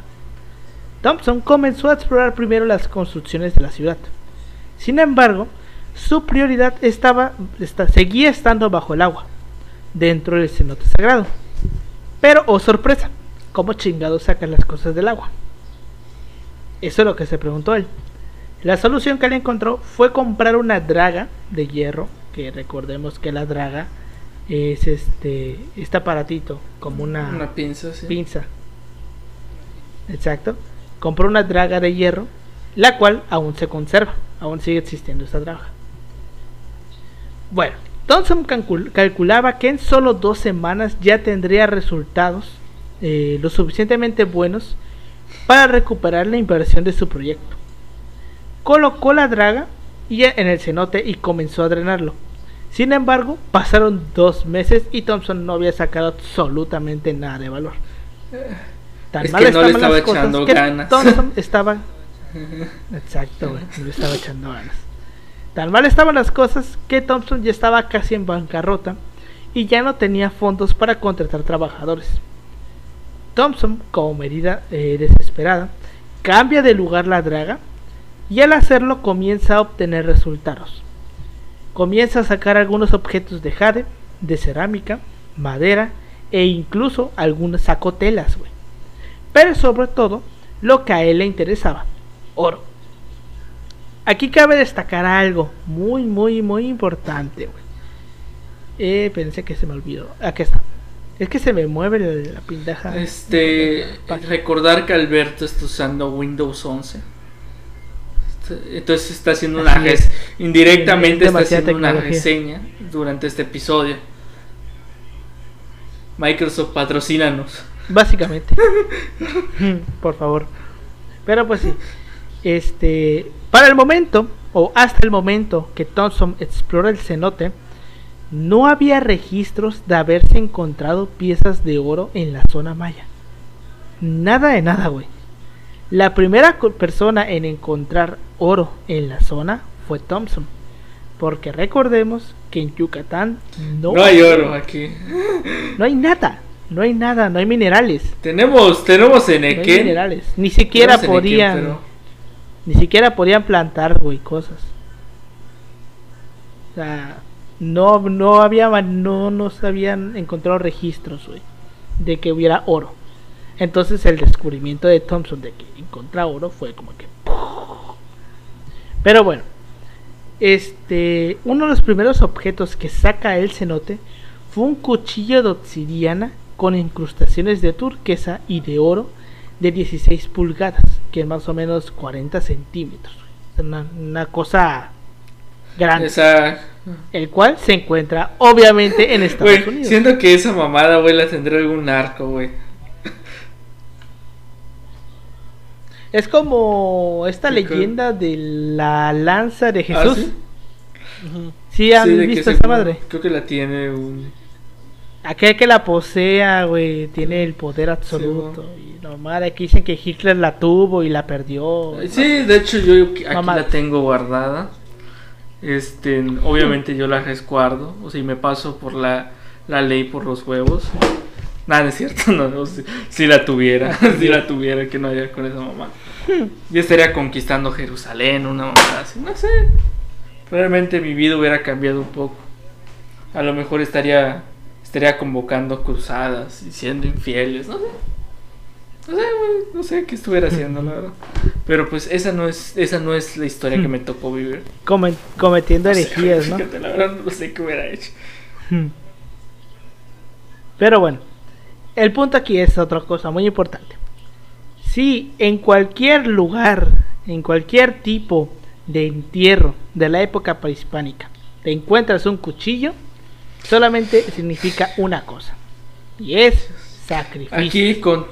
Thompson comenzó a explorar primero las construcciones de la ciudad. Sin embargo, su prioridad seguía estando bajo el agua, dentro del cenote sagrado. Pero, oh sorpresa, ¿cómo chingados sacan las cosas del agua? Eso es lo que se preguntó él. La solución que él encontró fue comprar una draga de hierro, que recordemos que la draga es este este aparatito como una, una pinza, pinza. Exacto. Compró una draga de hierro, la cual aún se conserva, aún sigue existiendo esta draga. Bueno, Thompson calculaba que en solo dos semanas ya tendría resultados eh, lo suficientemente buenos para recuperar la inversión de su proyecto. Colocó la draga y en el cenote y comenzó a drenarlo. Sin embargo, pasaron dos meses y Thompson no había sacado absolutamente nada de valor. Tan mal que no le estaba echando ganas. Thompson estaba. Exacto, no le estaba echando ganas. Tan mal estaban las cosas que Thompson ya estaba casi en bancarrota y ya no tenía fondos para contratar trabajadores. Thompson, como medida eh, desesperada, cambia de lugar la draga y al hacerlo comienza a obtener resultados. Comienza a sacar algunos objetos de jade de cerámica, madera e incluso algunas sacotelas, güey. Pero sobre todo, lo que a él le interesaba, oro. Aquí cabe destacar algo muy, muy, muy importante, güey. Eh, pensé que se me olvidó. Aquí está. Es que se me mueve la, la pintaja. Este, recordar que Alberto está usando Windows 11. Entonces está haciendo una res indirectamente está haciendo una reseña durante este episodio. Microsoft patrocínanos. Básicamente. Por favor. Pero pues sí. Este, para el momento o hasta el momento que Thompson explora el cenote, no había registros de haberse encontrado piezas de oro en la zona maya. Nada de nada, güey. La primera persona en encontrar oro en la zona fue Thompson. Porque recordemos que en Yucatán no, hay oro aquí. No hay nada. No hay nada, no hay minerales. Tenemos, tenemos en No minerales. Ni siquiera podían. Ni siquiera podían plantar, güey, cosas. O sea, no, no había, no nos habían encontrado registros, güey, de que hubiera oro. Entonces el descubrimiento de Thompson de que encontró oro fue como que... Pero bueno, este, uno de los primeros objetos que saca el cenote fue un cuchillo de obsidiana con incrustaciones de turquesa y de oro de 16 pulgadas, que es más o menos 40 centímetros. Una, una cosa grande. El cual se encuentra obviamente en Estados Unidos. Siento que esa mamada, güey, la tendrá algún arco, güey. Es como esta leyenda de la lanza de ¿Ah, Jesús. sí? han visto esa madre? Creo que la tiene un. Aquel que la posea, güey, tiene el poder absoluto. Nomás aquí dicen que Hitler la tuvo y la perdió. Sí, de hecho yo aquí la tengo guardada. Este, obviamente yo la resguardo, o sea, y me paso por la, la ley por los huevos. Nada, es cierto, no, si, la tuviera, si la tuviera, que no haya con esa mamá. Yo estaría conquistando Jerusalén, una mamá así, no sé. Realmente mi vida hubiera cambiado un poco. A lo mejor estaría, estaría convocando cruzadas y siendo infieles, no sé. No sé, no sé qué estuviera haciendo, la verdad. Pero pues esa no es, esa no es la historia que me tocó vivir. cometiendo herejías, ¿no? la verdad no sé qué hubiera hecho. Pero bueno, el punto aquí es otra cosa muy importante. Si en cualquier lugar, en cualquier tipo de entierro de la época prehispánica, te encuentras un cuchillo, solamente significa una cosa. Y es sacrificio. Aquí con...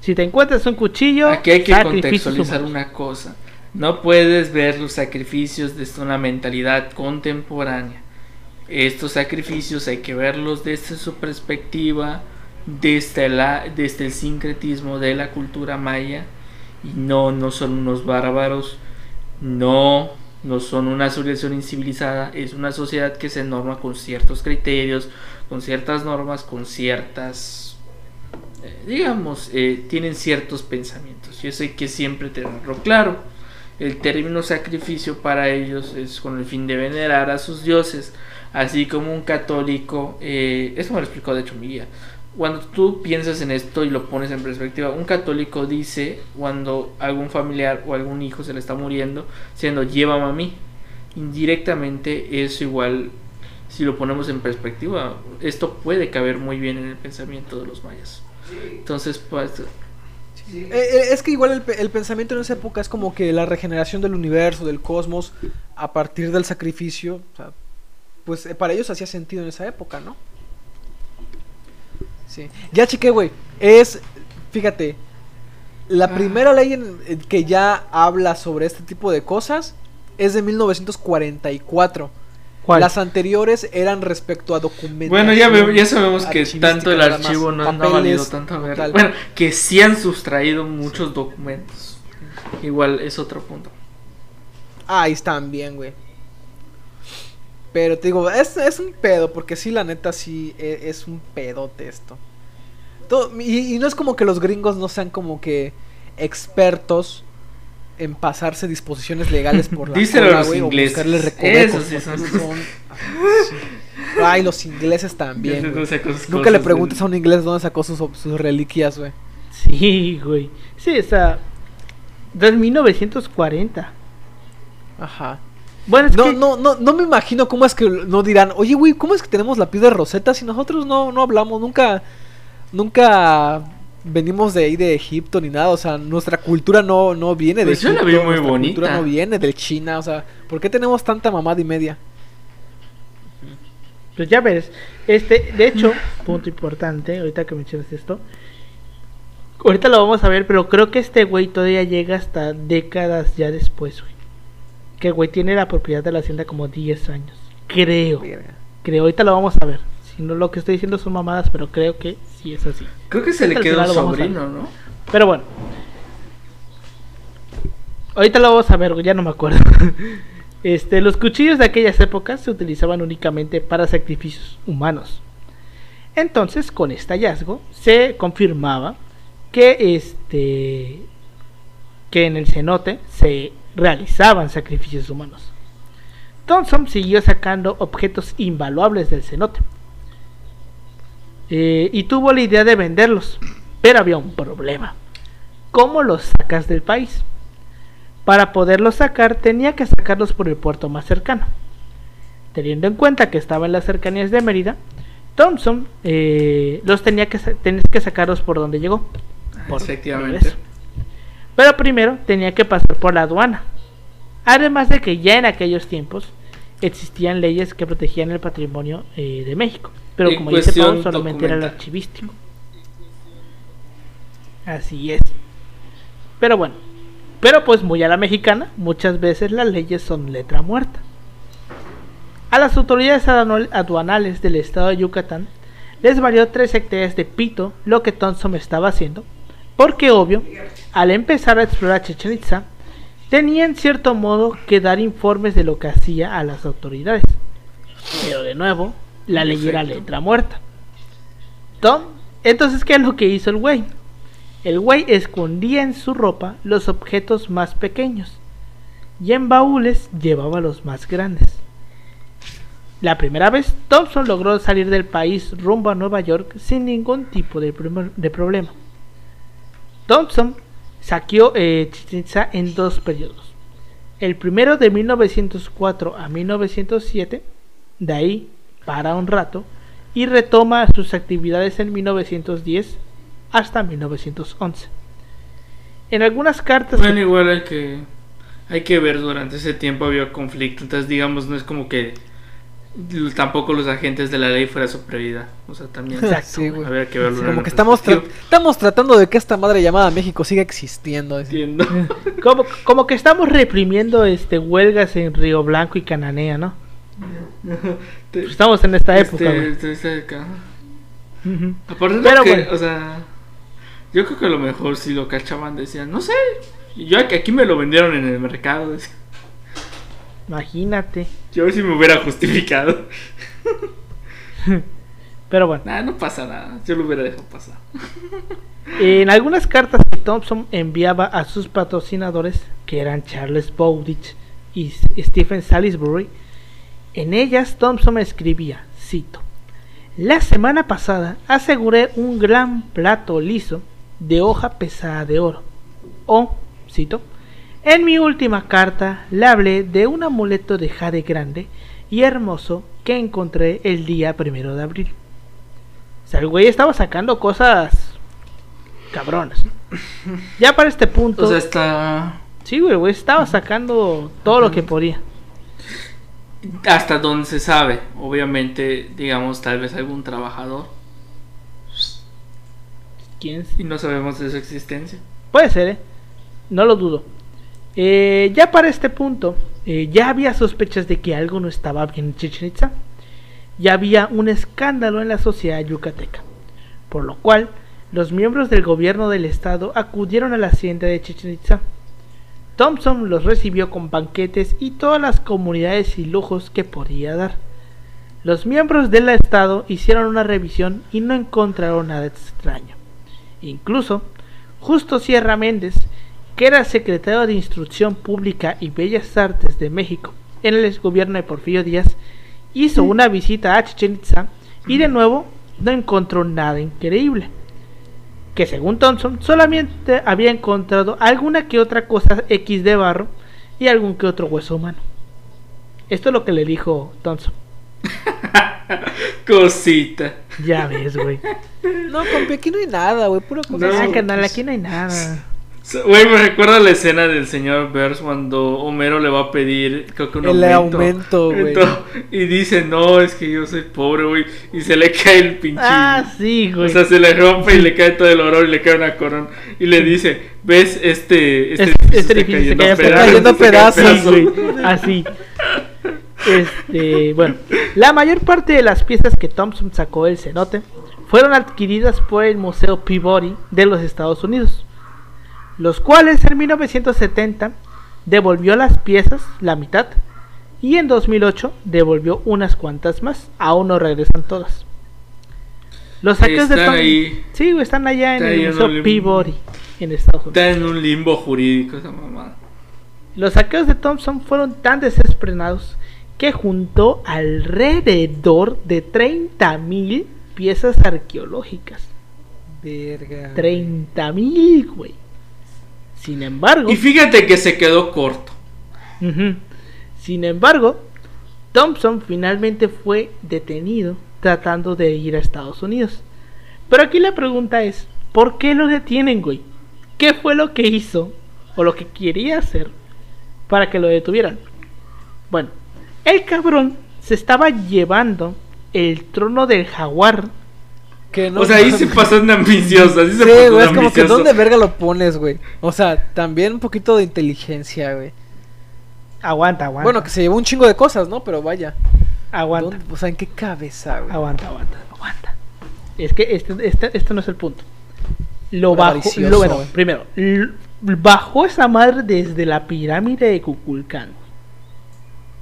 Si te encuentras un cuchillo, aquí hay que contextualizar una cosa. No puedes ver los sacrificios desde una mentalidad contemporánea. Estos sacrificios hay que verlos desde su perspectiva desde, la, desde el sincretismo de la cultura maya y no, no son unos bárbaros, no, no son una civilización incivilizada, es una sociedad que se norma con ciertos criterios, con ciertas normas, con ciertas, digamos, eh, tienen ciertos pensamientos. Yo sé que siempre tenerlo claro. El término sacrificio para ellos es con el fin de venerar a sus dioses, así como un católico, eh, eso me lo explicó de hecho mi guía, cuando tú piensas en esto y lo pones en perspectiva, un católico dice cuando algún familiar o algún hijo se le está muriendo, diciendo llévame a mí. Indirectamente es igual, si lo ponemos en perspectiva, esto puede caber muy bien en el pensamiento de los mayas. Entonces, pues... Eh, eh, es que igual el, el, pensamiento en esa época es como que la regeneración del universo, del cosmos, a partir del sacrificio, pues eh, para ellos hacía sentido en esa época, ¿no? Sí. Ya chequé, güey. Es, fíjate, la ah. primera ley en, que ya habla sobre este tipo de cosas es de 1944. Las anteriores eran respecto a documentos. Bueno, ya, ya sabemos que tanto el archivo no, ha valido tanto a ver. Bueno, que sí han sustraído muchos documentos. Igual es otro punto. ahí están bien, güey. Pero te digo, es, es un pedo, porque sí, la neta, sí, e, es, un pedote esto. y, no es como que los gringos no sean como que expertos en pasarse disposiciones legales por la Díselo a los ingleses. Eso sí Ay, los ingleses también. Nunca le preguntes a un inglés dónde sacó sus, sus reliquias, güey. Sí, güey. Sí, o sea, desde 1940. Ajá. Bueno, es no, que... no, no, no me imagino cómo es que no dirán, oye, güey, ¿cómo es que tenemos la piedra de Rosetta si nosotros no, no hablamos? Nunca, nunca venimos de ahí de Egipto ni nada, o sea, nuestra cultura no, no viene de pues Egipto. Yo la muy nuestra bonita. cultura no viene de China, o sea, ¿por qué tenemos tanta mamada y media? Pues ya ves, este, de hecho, punto importante, ahorita que mencionas esto, ahorita lo vamos a ver, pero creo que este güey todavía llega hasta décadas ya después, güey. Que el güey tiene la propiedad de la hacienda como 10 años. Creo. Creo, ahorita lo vamos a ver. Si no, lo que estoy diciendo son mamadas, pero creo que sí es así. Creo que se le quedó sobrino, ¿no? Pero bueno. Ahorita lo vamos a ver, ya no me acuerdo. Este, los cuchillos de aquellas épocas se utilizaban únicamente para sacrificios humanos. Entonces, con este hallazgo se confirmaba que este que en el cenote se realizaban sacrificios humanos. Thompson siguió sacando objetos invaluables del cenote eh, y tuvo la idea de venderlos, pero había un problema. ¿Cómo los sacas del país? Para poderlos sacar tenía que sacarlos por el puerto más cercano. Teniendo en cuenta que estaba en las cercanías de Mérida, Thompson eh, los tenía que, que sacarlos por donde llegó. Efectivamente. Pero primero tenía que pasar por la aduana. Además de que ya en aquellos tiempos existían leyes que protegían el patrimonio eh, de México. Pero como dice Pau, solamente era el archivístico. Así es. Pero bueno, pero pues muy a la mexicana, muchas veces las leyes son letra muerta. A las autoridades aduanales del estado de Yucatán les valió tres hectáreas de pito lo que Thompson estaba haciendo, porque obvio, al empezar a explorar Chichen Itza, tenía en cierto modo que dar informes de lo que hacía a las autoridades. Pero de nuevo, la ley era letra muerta. Tom, entonces, ¿qué es lo que hizo el güey? El güey escondía en su ropa los objetos más pequeños y en baúles llevaba los más grandes. La primera vez, Thompson logró salir del país rumbo a Nueva York sin ningún tipo de, problema. Thompson saqueó eh, en dos periodos. El primero de 1904 a 1907, de ahí para un rato, y retoma sus actividades en 1910 hasta 1911. En algunas cartas... Bueno, igual hay que, hay que ver, durante ese tiempo había conflicto, entonces digamos, no es como que tampoco los agentes de la ley fuera su prioridad. O sea, también sí, había que verlo. Como que estamos, estamos tratando de que esta madre llamada México siga existiendo. Entiendo. como, como que estamos reprimiendo este huelgas en Río Blanco y Cananea, ¿no? estamos en esta época. Este, Aparte de que, o sea, yo creo que a lo mejor si lo cachaban decían, no sé, yo aquí me lo vendieron en el mercado. Imagínate. Yo si me hubiera justificado. Pero bueno. no pasa nada. Yo lo hubiera dejado pasar. En algunas cartas que Thompson enviaba a sus patrocinadores, que eran Charles Bowditch y Stephen Salisbury, en ellas Thompson escribía, cito, La semana pasada aseguré un gran plato liso de hoja pesada de oro. O, cito, en mi última carta le hablé de un amuleto de jade grande y hermoso que encontré el día primero de abril. O sea, el güey estaba sacando cosas cabronas. Ya para este punto. O sea, está. Sí, güey, güey estaba sacando todo lo que podía. Hasta donde se sabe, obviamente, digamos, tal vez algún trabajador. ¿Quién? Y no sabemos de su existencia. Puede ser, ¿eh? No lo dudo. Eh, ya para este punto, eh, ya había sospechas de que algo no estaba bien en Chichen Itza. Ya había un escándalo en la sociedad yucateca, por lo cual los miembros del gobierno del estado acudieron a la hacienda de Chichen Itza. Thompson los recibió con banquetes y todas las comunidades y lujos que podía dar. Los miembros del estado hicieron una revisión y no encontraron nada extraño. Incluso, Justo Sierra Méndez que era secretario de Instrucción Pública y Bellas Artes de México en el gobierno de Porfirio Díaz, hizo una visita a Chichen Itza y de nuevo no encontró nada increíble. Que según Thompson solamente había encontrado alguna que otra cosa X de barro y algún que otro hueso humano. Esto es lo que le dijo Thompson. Cosita. Ya ves, güey. No, con aquí no hay nada, güey. Puro. No, canal, aquí no hay nada. Güey, me recuerda la escena del señor Burns cuando Homero le va a pedir, creo que un el aumento. güey. Y dice, no, es que yo soy pobre, güey. Y se le cae el pinche. Ah, sí, güey. O sea, se le rompe y le cae todo el oro y le cae una corona. Y le dice, ¿ves este este, este, este está cayendo, pedazos, güey. Así. Este, bueno, la mayor parte de las piezas que Thompson sacó del cenote fueron adquiridas por el Museo Peabody de los Estados Unidos los cuales en 1970 devolvió las piezas, la mitad, y en 2008 devolvió unas cuantas más, aún no regresan todas. Los saqueos de Tom... Sí, están allá en el Museo Peabody en Estados Unidos. Está en un limbo jurídico esa mamá. Los saqueos de Thompson fueron tan desespeраdos que juntó alrededor de 30.000 piezas arqueológicas. Verga. 30.000, güey. Sin embargo. Y fíjate que se quedó corto. Sin embargo, Thompson finalmente fue detenido tratando de ir a Estados Unidos. Pero aquí la pregunta es, ¿por qué lo detienen, güey? ¿Qué fue lo que hizo o lo que quería hacer para que lo detuvieran? Bueno, el cabrón se estaba llevando el trono del jaguar o sea, ahí se pasó en ambiciosa. Sí, güey, es como que ¿dónde verga lo pones, güey? O sea, también un poquito de inteligencia, güey. Aguanta, aguanta. Bueno, que se llevó un chingo de cosas, ¿no? Pero vaya. Aguanta. O sea, ¿en qué cabeza, güey? Aguanta, aguanta, aguanta. Es que este, este, este no es el punto. Lo bajo, lo, bueno, primero, bajó esa madre desde la pirámide de Kukulcán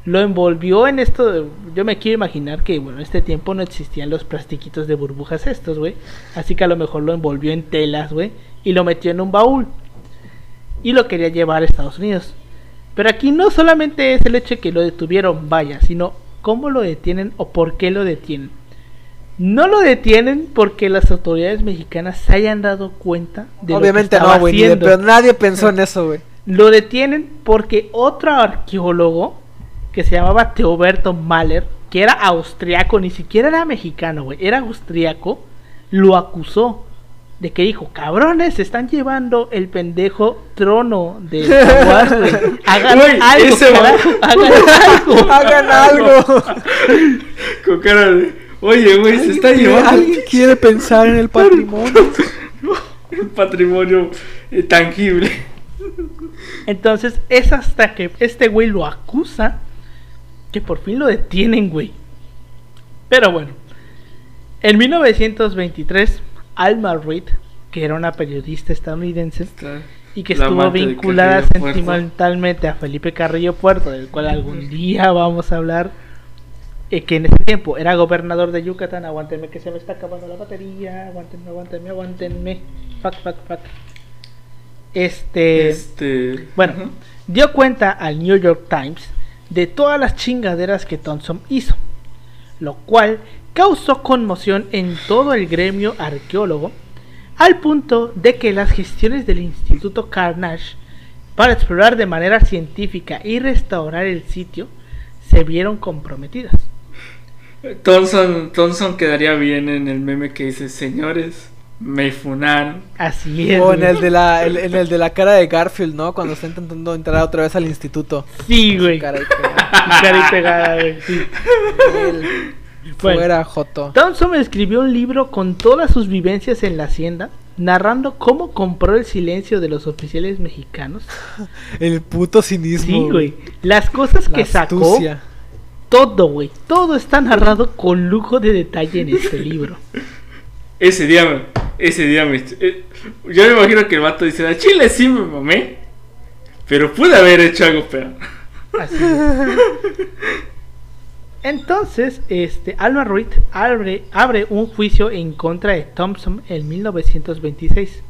lo envolvió en esto. Yo me quiero imaginar que, bueno, en este tiempo no existían los plastiquitos de burbujas estos, güey. Así que a lo mejor lo envolvió en telas, güey. Y lo metió en un baúl. Y lo quería llevar a Estados Unidos. Pero aquí no solamente es el hecho de que lo detuvieron, vaya, sino cómo lo detienen o por qué lo detienen. No lo detienen porque las autoridades mexicanas se hayan dado cuenta de Obviamente lo que no, güey, pero nadie pensó en eso, güey. Lo detienen porque otro arqueólogo que se llamaba Teoberto Mahler, que era austriaco, ni siquiera era mexicano, güey, era austriaco, lo acusó de que dijo, cabrones, se están llevando el pendejo trono de güey. Hagan algo, hagan algo. hagan algo. Con cara de, oye, güey, se está llevando. Alguien quiere pensar en el patrimonio. el patrimonio eh, tangible. Entonces, es hasta que este güey lo acusa que por fin lo detienen, güey. Pero bueno, en 1923, Alma Reed, que era una periodista estadounidense y que estuvo vinculada sentimentalmente a Felipe Carrillo Puerto, del cual algún día vamos a hablar, eh, que en ese tiempo era gobernador de Yucatán. Aguántenme que se me está acabando la batería. Aguántenme, aguántenme, aguántenme. Fuck, fuck, fuck. Este, este... bueno, dio cuenta al New York Times de todas las chingaderas que Thompson hizo, lo cual causó conmoción en todo el gremio arqueólogo, al punto de que las gestiones del Instituto Carnage para explorar de manera científica y restaurar el sitio se vieron comprometidas. Thompson, Thompson quedaría bien en el meme que dice, señores, me funaron. Así es. O en el, de la, en el de la cara de Garfield, ¿no? Cuando está intentando entrar otra vez al instituto. Sí, güey. Cara y pegada. güey. Sí. fuera, Joto. Thompson escribió un libro con todas sus vivencias en la hacienda, narrando cómo compró el silencio de los oficiales mexicanos. el puto cinismo. Sí, güey. Las cosas que sacó. Todo, güey. Todo está narrado con lujo de detalle en este libro. Ese día, ese día me... Eh, yo me imagino que el vato dice, a Chile sí me mamé, pero pude haber hecho algo peor. Entonces, este, Alma Ruiz abre, abre un juicio en contra de Thompson en 1926.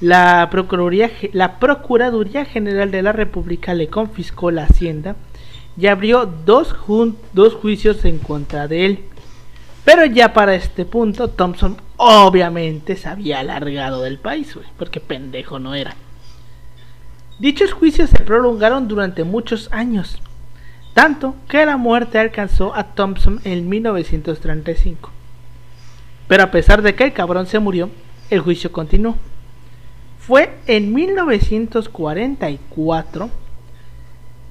La Procuraduría, la Procuraduría General de la República le confiscó la hacienda y abrió dos, dos juicios en contra de él. Pero ya para este punto, Thompson obviamente se había alargado del país, porque pendejo no era. Dichos juicios se prolongaron durante muchos años, tanto que la muerte alcanzó a Thompson en 1935. Pero a pesar de que el cabrón se murió, el juicio continuó. Fue en 1944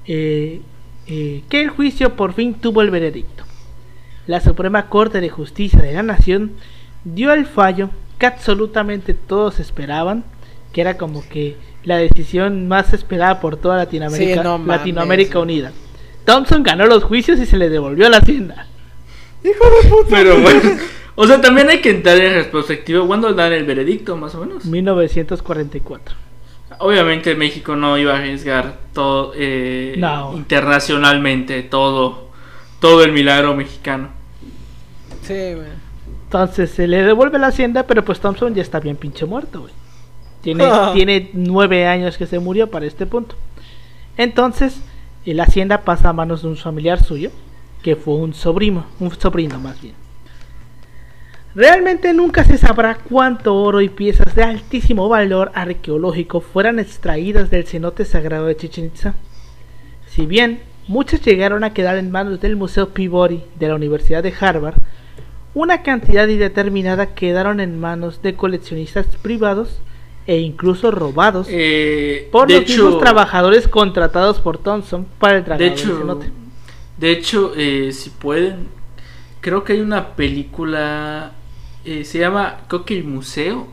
eh, eh, que el juicio por fin tuvo el veredicto. La Suprema Corte de Justicia de la Nación dio el fallo que absolutamente todos esperaban, que era como que la decisión más esperada por toda Latinoamérica, Latinoamérica Unida. Thompson ganó los juicios y se le devolvió la hacienda. Hijo de puta. Pero bueno. O sea, también hay que entrar en retrospectiva. ¿Cuándo dan el veredicto, más o menos? 1944. Obviamente México no iba a arriesgar todo eh, internacionalmente todo todo el milagro mexicano. Sí, güey. Entonces se le devuelve la hacienda, pero pues Thompson ya está bien pinche muerto, güey. Tiene, tiene nueve años que se murió para este punto. Entonces, la hacienda pasa a manos de un familiar suyo, que fue un sobrino, un sobrino más bien. Realmente nunca se sabrá cuánto oro y piezas de altísimo valor arqueológico fueran extraídas del cenote sagrado de Chichen Itza. Si bien muchas llegaron a quedar en manos del Museo Peabody de la Universidad de Harvard, una cantidad indeterminada quedaron en manos de coleccionistas privados e incluso robados eh, por los mismos trabajadores contratados por Thompson para el traslado de hecho, cenote. De hecho, eh, si pueden, creo que hay una película eh, se llama Coque Museo.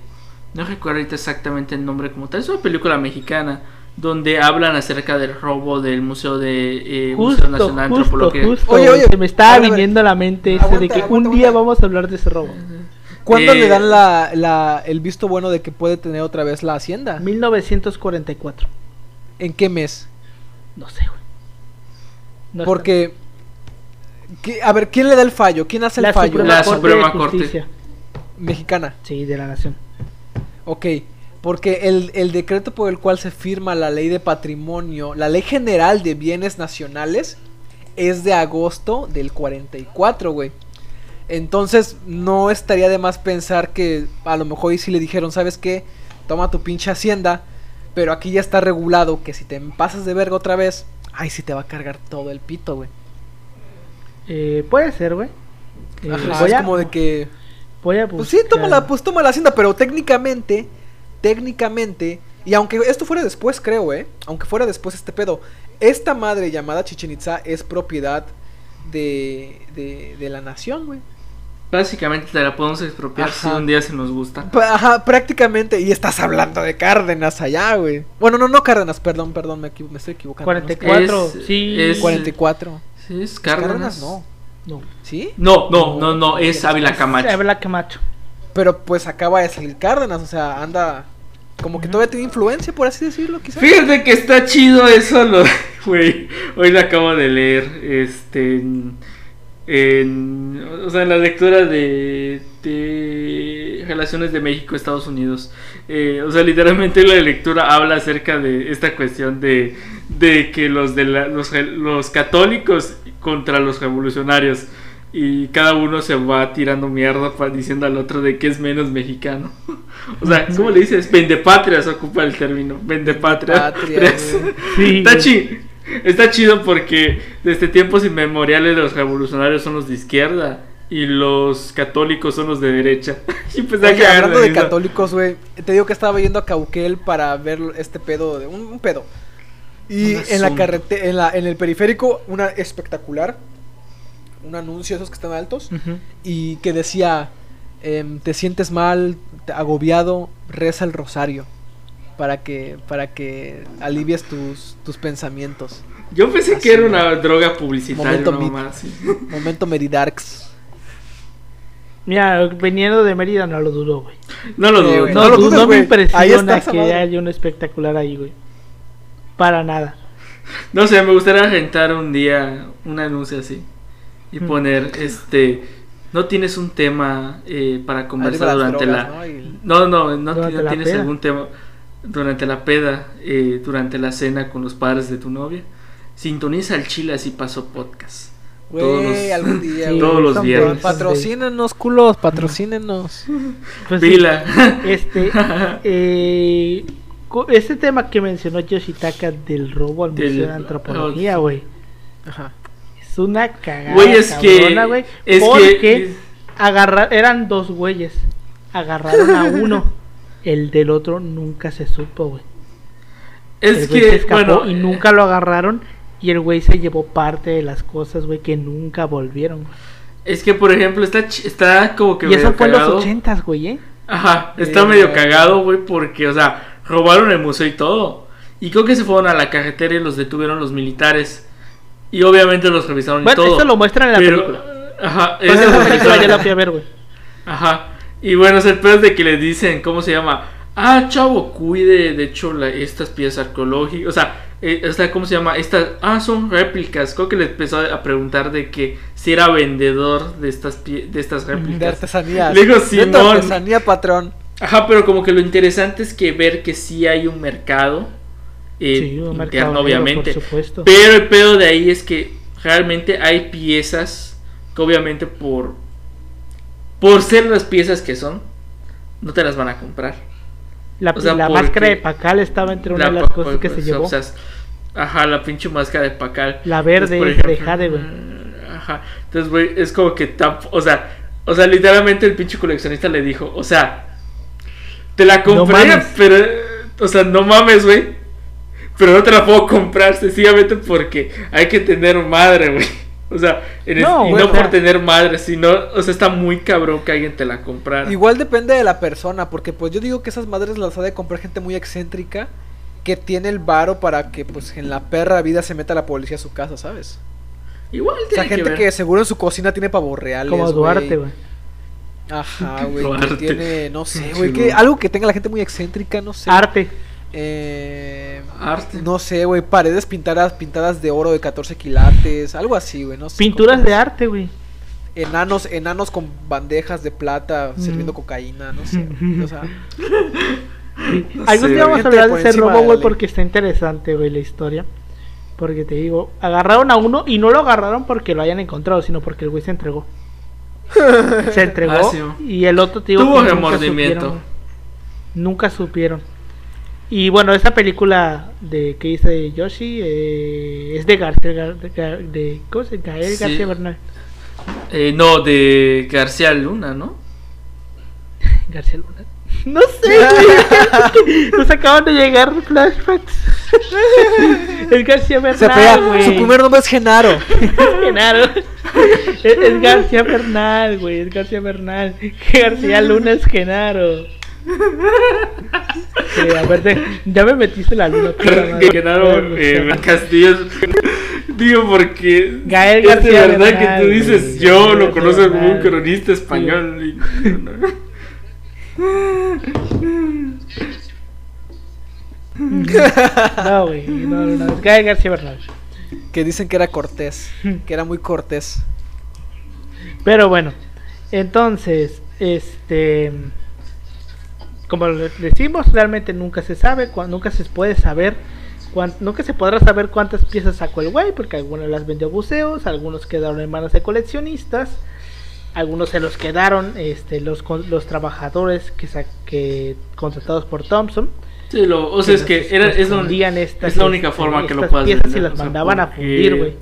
No recuerdo ahorita exactamente el nombre como tal. Es una película mexicana donde hablan acerca del robo del Museo de eh, Museo Nacional de Antropología. oye, oye, se me estaba viniendo a la mente ese de que un día vamos a hablar de ese robo. ¿Cuándo le eh, dan la, la, el visto bueno de que puede tener otra vez la hacienda? 1944. ¿En qué mes? No sé, güey. No Porque, a ver, ¿quién le da el fallo? ¿Quién hace el fallo? la Suprema Corte mexicana. Sí, de la nación. Ok, porque el, el, decreto por el cual se firma la ley de patrimonio, la ley general de bienes nacionales, es de agosto del 44, güey. Entonces no estaría de más pensar que a lo mejor y si le dijeron, ¿sabes qué? Toma tu pinche hacienda, pero aquí ya está regulado que si te pasas de verga otra vez, ay, sí te va a cargar todo el pito, güey. Eh, puede ser, güey. Eh, es como de que pues sí, toma la, pues toma la hacienda, pero técnicamente, técnicamente, y aunque esto fuera después, creo, ¿eh? Aunque fuera después este pedo, esta madre llamada Chichen Itza es propiedad de, de, la nación, güey. Básicamente te la podemos expropiar si un día se nos gusta. Ajá, prácticamente. Y estás hablando de Cárdenas allá, güey. Bueno, no, no Cárdenas, perdón, perdón, me, estoy equivocando. 44, sí. Es, 44. Sí, es Cárdenas. Cárdenas no. No. ¿Sí? No, no, no, no, es Ávila Camacho. Ávila Camacho. Pero pues acaba de salir Cárdenas, o sea, anda como que todavía tiene influencia, por así decirlo, quizás. Fíjate que está chido eso, lo, güey. Hoy lo acabo de leer, este, en, o sea, en la lectura de, de relaciones de México Estados Unidos. Eh, o sea, literalmente la lectura habla acerca de esta cuestión de, de que los de los, los católicos contra los revolucionarios y cada uno se va tirando mierda diciendo al otro de que es menos mexicano. o sea, ¿cómo le dices? Vendepatrias ocupa el término. Vendepatrias. Sí, está, chido, está chido porque desde tiempos inmemoriales los revolucionarios son los de izquierda y los católicos son los de derecha. y pues Oye, hablando de, católicos, güey, te digo que estaba yendo a Cauquel para ver este pedo, de un pedo. Y en la carretera, en, la, en el periférico, una espectacular. Un anuncio, esos que están altos. Y que decía: em, Te sientes mal, agobiado, reza el rosario. Para que, para que alivies tus, tus pensamientos. Yo pensé que era una droga publicitaria. Momento, momento Meridarks. Mira, veniendo de Mérida no lo duro, güey. No lo dudo. no, no, no me impresiona que haya un espectacular ahí, güey. Para nada. No sé, me gustaría rentar un día un anuncio así y poner este no tienes un tema eh, para conversar durante la no no no, tienes algún tema durante la peda eh, durante la cena con los padres de tu novia sintoniza el chile así pasó podcast. Güey, algún día. todos los viernes. Patrocínenos, culos, patrocínenos. Pues este, eh, este tema que mencionó Yoshitaka del robo al Museo de Antropología, güey. Ajá. Es una cagada. Güey, es que. Es porque que... eran dos güeyes. Agarraron a uno. El del otro nunca se supo, güey. Es que. Se escapó y nunca lo agarraron. Y el güey se llevó parte de las cosas, güey, que nunca volvieron. Es que, por ejemplo, está, está como que. Y eso fue en los ochentas, güey, ¿eh? Ajá, está medio eh. cagado, güey, porque, o sea, robaron el museo y todo. Y creo que se fueron a la carretera y los detuvieron los militares. Y obviamente los revisaron y todo. Bueno, eso lo muestran en la película. Ajá, esa película ya la fui a ver, güey. Ajá. Y bueno, es el peor de que le dicen, ¿cómo se llama? Ah, chavo, cuide, de hecho, la, estas piezas arqueológicas. O sea, eh, ¿cómo se llama? Estas, ah, son réplicas. Creo que le empezó a preguntar de que si era vendedor de estas, de estas réplicas. De artesanía. Le digo, Simón. De artesanía, patrón. Ajá, pero como que lo interesante es que ver que sí hay un mercado. Eh, interno, obviamente. Pero el pedo de ahí es que realmente hay piezas que obviamente por por ser las piezas que son, no te las van a comprar. La, máscara de Pacal estaba entre una de las cosas que se llevó. ajá, la pinche máscara de Pacal. La verde de Jade, güey. Ajá. Entonces, güey, es como que o sea, o sea, literalmente el pinche coleccionista le dijo, o sea, te la compré, pero o sea, no mames, güey. Pero no te la puedo comprar sencillamente porque hay que tener madre, güey. O sea, no, y no por tener madre, sino, o sea, está muy cabrón que alguien te la comprara. Igual depende de la persona, porque pues yo digo que esas madres las ha de comprar gente muy excéntrica que tiene el varo para que pues en la perra vida se meta la policía a su casa, ¿sabes? Igual tiene O sea, gente que, seguro en su cocina tiene pavos reales. Como Duarte, güey. Ajá, güey. Tiene, no sé, güey. algo que tenga la gente muy excéntrica, no sé. Arte. Eh, arte. No sé, güey, paredes pintadas, pintadas de oro de 14 quilates, algo así, güey, no sé. Pinturas de arte, güey. Enanos, enanos con bandejas de plata mm. sirviendo cocaína, no sé. o sea. Algún día vamos a hablar de ese robo, güey, porque está interesante, güey, la historia. Porque te digo, agarraron a uno y no lo agarraron porque lo hayan encontrado, sino porque el güey se entregó. se entregó ah, y el otro tío tuvo remordimiento. nunca supieron. Y bueno, esa película de que dice Yoshi eh, es de García, de, ¿cómo se llama? García Bernal. Eh, no, de García Luna, ¿no? García Luna. No sé, nos acaban de llegar flashbacks. es García Bernal, güey. Su primer nombre es Genaro. Genaro. Es, García Bernal, güey. Es García Bernal. García Luna es Genaro. A ver, ya me metiste la luna. Que quedaron eh, Castillo. Digo, porque Gael es de verdad que tú dices, yo lo conozco como un cronista español. no, güey, no, no, es Gael García Bernal. Que dicen que era cortés, que era muy cortés. Pero bueno, entonces, este como decimos, realmente nunca se sabe, nunca se puede saber, nunca se podrá saber cuántas piezas sacó el güey, porque algunas las vendió a buceos, algunos quedaron en manos de coleccionistas, algunos se los quedaron este, los, los trabajadores que, que contratados por Thompson. Sí, lo, o sea, es que era, es, estas, es la única forma que lo puedas piezas y las mandaban a fundir, güey.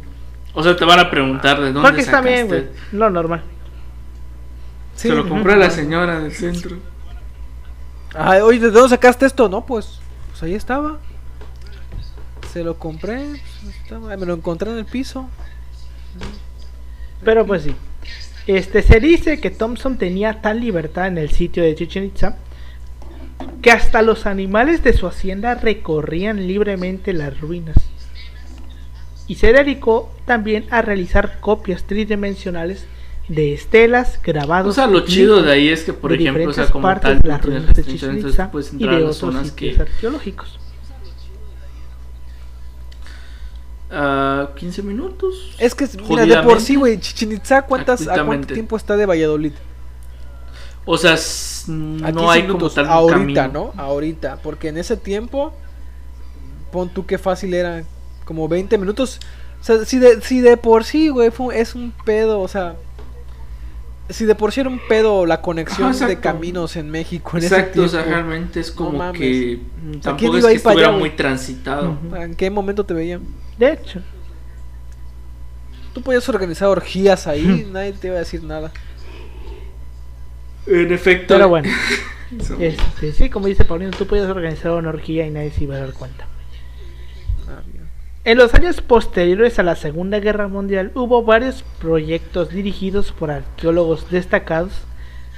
O sea, te van a preguntar de dónde Porque está bien, güey. Lo normal. Se lo compró la señora del centro. Ay, oye, ¿de dónde sacaste esto? No, pues, pues ahí estaba. Se lo compré, pues, me lo encontré en el piso. Pero pues sí. Este se dice que Thompson tenía tal libertad en el sitio de Chichen Itza que hasta los animales de su hacienda recorrían libremente las ruinas. Y se dedicó también a realizar copias tridimensionales de estelas, grabados. O sea, lo chido de ahí es que, por ejemplo, o sea, como tal, de entonces y de otros zonas que... arqueológicos. Uh, 15 minutos. Es que, mira, de por sí, güey, Chichen Itza, ¿cuántas, ¿a cuánto tiempo está de Valladolid? O sea, no hay como tal Ahorita, ¿no? Ahorita, porque en ese tiempo, pon tú qué fácil era como 20 minutos. O sea, si de, si de por sí, güey, es un pedo, o sea, si de por sí era un pedo la conexión de caminos en México en exacto, ese o sea, realmente es como que tampoco es que estuviera muy transitado. ¿En qué momento te veían? De hecho. Tú podías organizar orgías ahí, nadie te iba a decir nada. En efecto. Pero bueno. este, sí, como dice Paulino, tú podías organizar una orgía y nadie se iba a dar cuenta. En los años posteriores a la Segunda Guerra Mundial hubo varios proyectos dirigidos por arqueólogos destacados,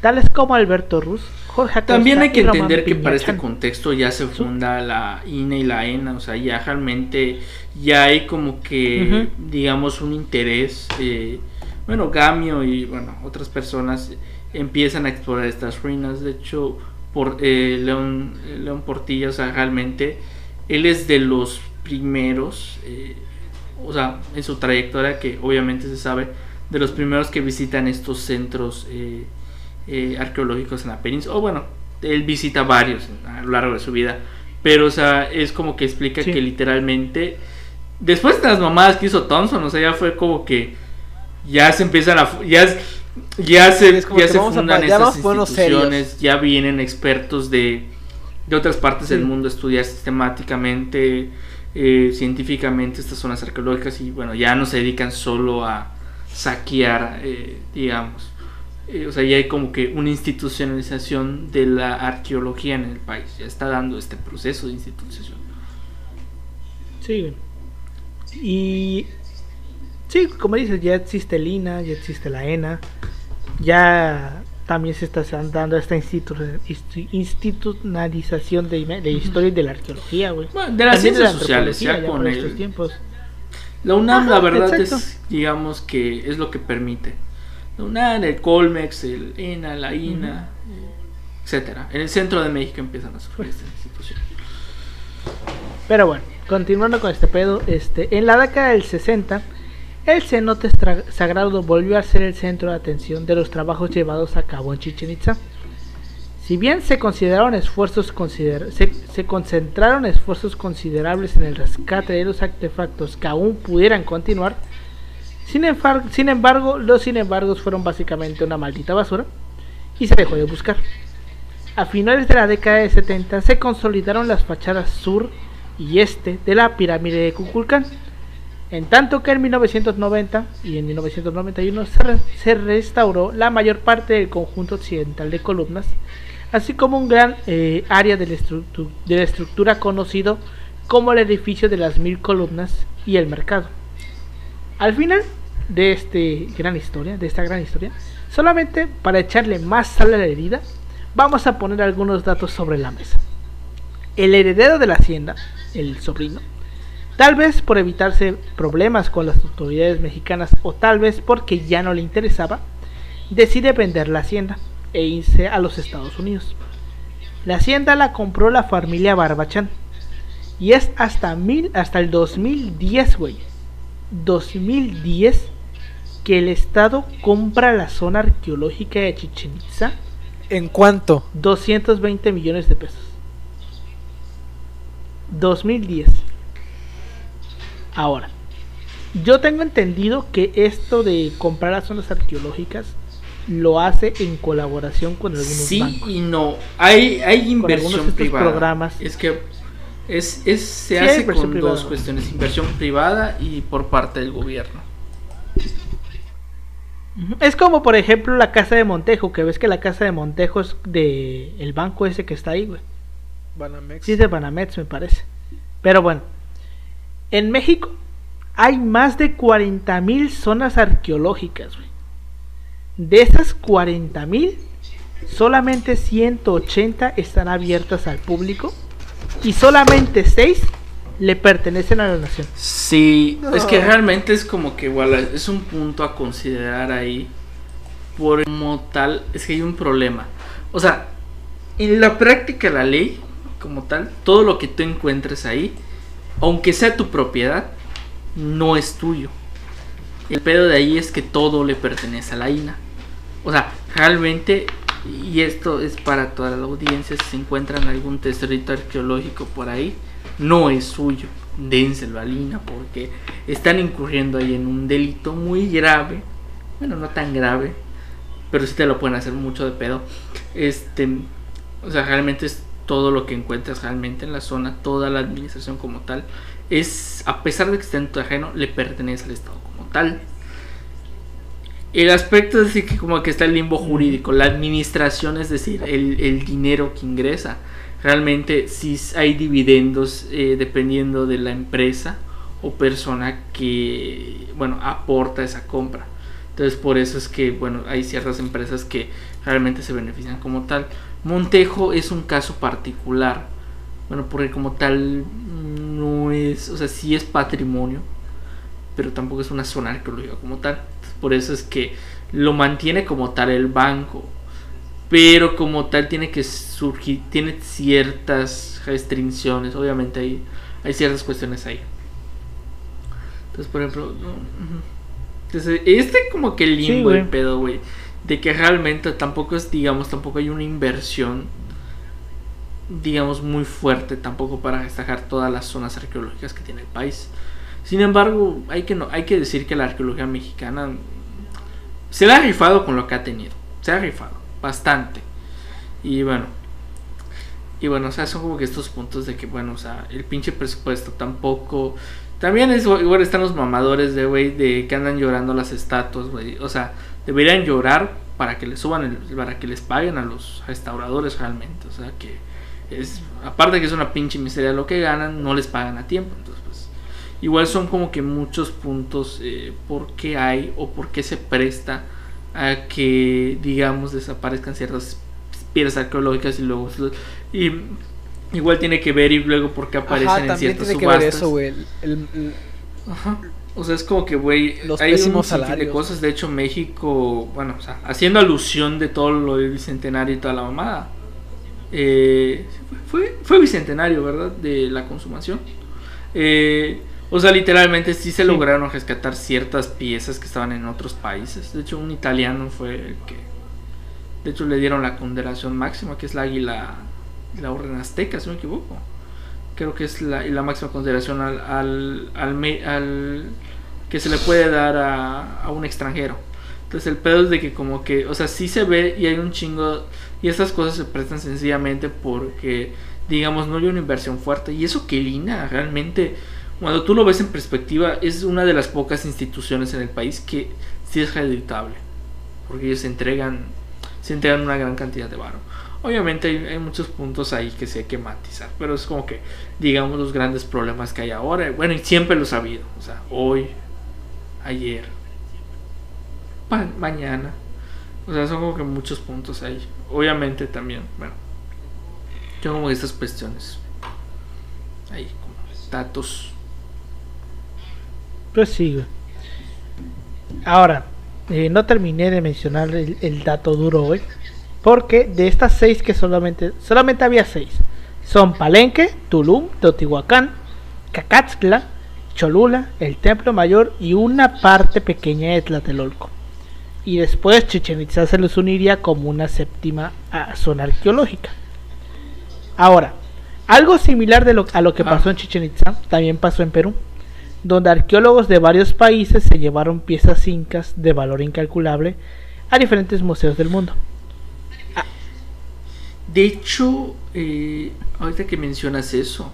tales como Alberto Ruz, Jorge Acosta También hay que entender que para este contexto ya se funda la INE y la ENA, o sea, ya realmente ya hay como que, digamos, un interés. Eh, bueno, Gamio y bueno, otras personas empiezan a explorar estas ruinas. De hecho, por eh, León, León Portilla, o sea, realmente él es de los primeros, eh, o sea, en su trayectoria que obviamente se sabe, de los primeros que visitan estos centros eh, eh, arqueológicos en la península. O bueno, él visita varios a lo largo de su vida, pero o sea, es como que explica que literalmente, después de las mamadas que hizo Thompson, o sea, ya fue como que ya se empiezan a... Ya, ya se, ya se fundan estas instituciones, ya vienen expertos de, de otras partes del mundo a estudiar sistemáticamente eh, científicamente estas zonas arqueológicas y bueno, ya no se dedican solo a saquear, eh, digamos. Eh, o sea, ya hay como que una institucionalización de la arqueología en el país, ya está dando este proceso de institucionalización. Sí, y sí, como dices, ya existe el INA, ya existe la ENA, ya también se está dando esta institucionalización de, de historia y de la arqueología, güey. de las ciencias sociales, ya, con estos tiempos. La UNAM, la verdad, es, digamos que es lo que permite. La UNAM, el Colmex, el ENA, la INA, etcétera. En el centro de México empiezan a sufrir esta institución. Pero bueno, continuando con este pedo, este, en la década del 60 el cenote sagrado volvió a ser el centro de atención de los trabajos llevados a cabo en Chichen Itza. Si bien se, consideraron esfuerzos se, concentraron esfuerzos considerables en el rescate de los artefactos que aún pudieran continuar, sin, embargo, los sin embargos fueron básicamente una maldita basura y se dejó de buscar. A finales de la década de 70 se consolidaron las fachadas sur y este de la pirámide de Kukulcán en tanto que en 1990 y en 1991 se, restauró la mayor parte del conjunto occidental de columnas, así como un gran eh, área de la, estructura conocido como el edificio de las mil columnas y el mercado. Al final este de esta gran historia, solamente para echarle más sal a la herida, vamos a poner algunos datos sobre la mesa. El heredero de la hacienda, el sobrino, Tal vez por evitarse problemas con las autoridades mexicanas o tal vez porque ya no le interesaba, decide vender la hacienda e irse a los Estados Unidos. La hacienda la compró la familia Barbachan y es hasta, mil, hasta el 2010, güey. 2010 que el Estado compra la zona arqueológica de Chichen Itza. ¿En cuánto? 220 millones de pesos. 2010. Ahora, yo tengo entendido que esto de comprar las zonas arqueológicas lo hace en colaboración con algunos sí y no. Hay, hay inversión privada. Programas. Es que es, es se hace con dos cuestiones, inversión privada y por parte del gobierno. Es como por ejemplo la casa de Montejo, que ves que la casa de Montejo es de el banco ese que está ahí, güey. Banamex. Sí, es de Banamex me parece. Pero bueno, en México hay más de 40.000 zonas arqueológicas. De esas 40.000, solamente 180 están abiertas al público y solamente 6 le pertenecen a la nación. Sí, es que realmente es como que igual es un punto a considerar ahí. Por como tal, es que hay un problema. O sea, en la práctica la ley, como tal, todo lo que tú encuentres ahí aunque sea tu propiedad, no es tuyo. El pedo de ahí es que todo le pertenece a la INA. O sea, realmente, y esto es para toda la audiencia, si se encuentran algún tesorito arqueológico por ahí, no es suyo. Dénselo a Lina porque están incurriendo ahí en un delito muy grave. Bueno, no tan grave, pero sí te lo pueden hacer mucho de pedo. Este, o sea, realmente es todo lo que encuentras realmente en la zona, toda la administración como tal, es, a pesar de que esté en tu terreno, le pertenece al Estado como tal. El aspecto es decir que como que está el limbo jurídico, la administración, es decir, el, dinero que ingresa. Realmente si hay dividendos eh, dependiendo de la empresa o persona que, bueno, aporta esa compra. Entonces por eso es que, bueno, hay ciertas empresas que realmente se benefician como tal. Montejo es un caso particular. Bueno, porque como tal no es, o sea, sí es patrimonio, pero tampoco es una zona arqueológica como tal. Por eso es que lo mantiene como tal el banco. Pero como tal tiene que surgir, tiene ciertas restricciones. Obviamente hay, hay ciertas cuestiones ahí. Entonces, por ejemplo, Entonces, este como que limbo el pedo, güey. De que realmente tampoco es, digamos, tampoco hay una inversión, digamos, muy fuerte tampoco para destacar todas las zonas arqueológicas que tiene el país. Sin embargo, hay que, no, hay que decir que la arqueología mexicana se la ha rifado con lo que ha tenido. Se ha rifado bastante. Y bueno. Y bueno, o sea, son como que estos puntos de que, bueno, o sea, el pinche presupuesto tampoco. También es igual están los mamadores de, güey, de que andan llorando las estatuas, güey. O sea, deberían llorar para que les suban, para que les paguen a los restauradores realmente. O sea, que es, aparte que es una pinche miseria lo que ganan, no les pagan a tiempo. Entonces, igual son como que muchos puntos eh, por qué hay o por qué se presta a que digamos desaparezcan ciertas piedras arqueológicas y luego y igual tiene que ver y luego por qué aparecen en ciertas tiene subastas. Que ver eso, güey. Ajá. O sea, es como que, güey, hay un de cosas. De hecho, México, bueno, o sea, haciendo alusión de todo lo del bicentenario y toda la mamada. Eh, fue, fue bicentenario, ¿verdad? De la consumación. Eh, o sea, literalmente sí se lograron rescatar ciertas piezas que estaban en otros países. De hecho, un italiano fue el que. De hecho, le dieron la condenación máxima, que es la águila la Orden Azteca, si no me equivoco. Creo que es la, máxima consideración al, al, al, que se le puede dar a, un extranjero. Entonces, el pedo es de que, como que, o sea, sí se ve y hay un chingo. Y estas cosas se prestan sencillamente porque, digamos, no hay una inversión fuerte. Y eso que Lina realmente cuando tú lo ves en perspectiva, es una de las pocas instituciones en el país que sí es reditable. Porque ellos se entregan, se entregan una gran cantidad de varo. Obviamente hay, muchos puntos ahí que se hay que matizar, pero es como que, digamos, los grandes problemas que hay ahora. Bueno, y siempre lo ha habido. O sea, hoy, ayer, mañana. O sea, son como que muchos puntos ahí. Obviamente también, bueno, yo como estas cuestiones. Ahí, como datos pues sí, Ahora, eh, no terminé de mencionar el, dato duro, güey. Porque de estas seis que solamente, solamente había seis. Son Palenque, Tulum, Teotihuacán, Cacatzcla, Cholula, el Templo Mayor y una parte pequeña de Tlatelolco. Y después Chichen Itza se les uniría como una séptima zona arqueológica. Ahora, algo similar de lo, a lo que pasó en Chichen Itza también pasó en Perú donde arqueólogos de varios países se llevaron piezas incas de valor incalculable a diferentes museos del mundo. De hecho, eh, ahorita que mencionas eso,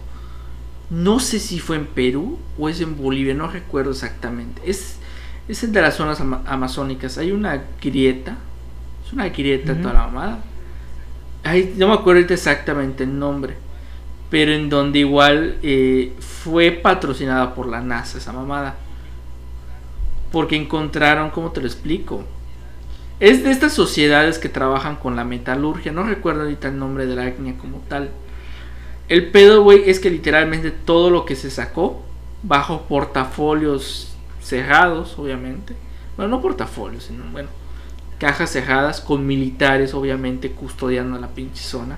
no sé si fue en Perú o es en Bolivia, no recuerdo exactamente. Es, es de las zonas amazónicas. Hay una grieta, es una grieta toda la mamada. no me acuerdo exactamente el nombre pero en donde igual eh, fue patrocinada por la NASA esa mamada. Porque encontraron, ¿cómo te lo explico? Es de estas sociedades que trabajan con la metalurgia, no recuerdo ahorita el nombre de la etnia como tal. El pedo, güey, es que literalmente todo lo que se sacó, bajo portafolios cerrados, obviamente. Bueno, no portafolios, sino, bueno, cajas cerradas con militares, obviamente, custodiando la pinche zona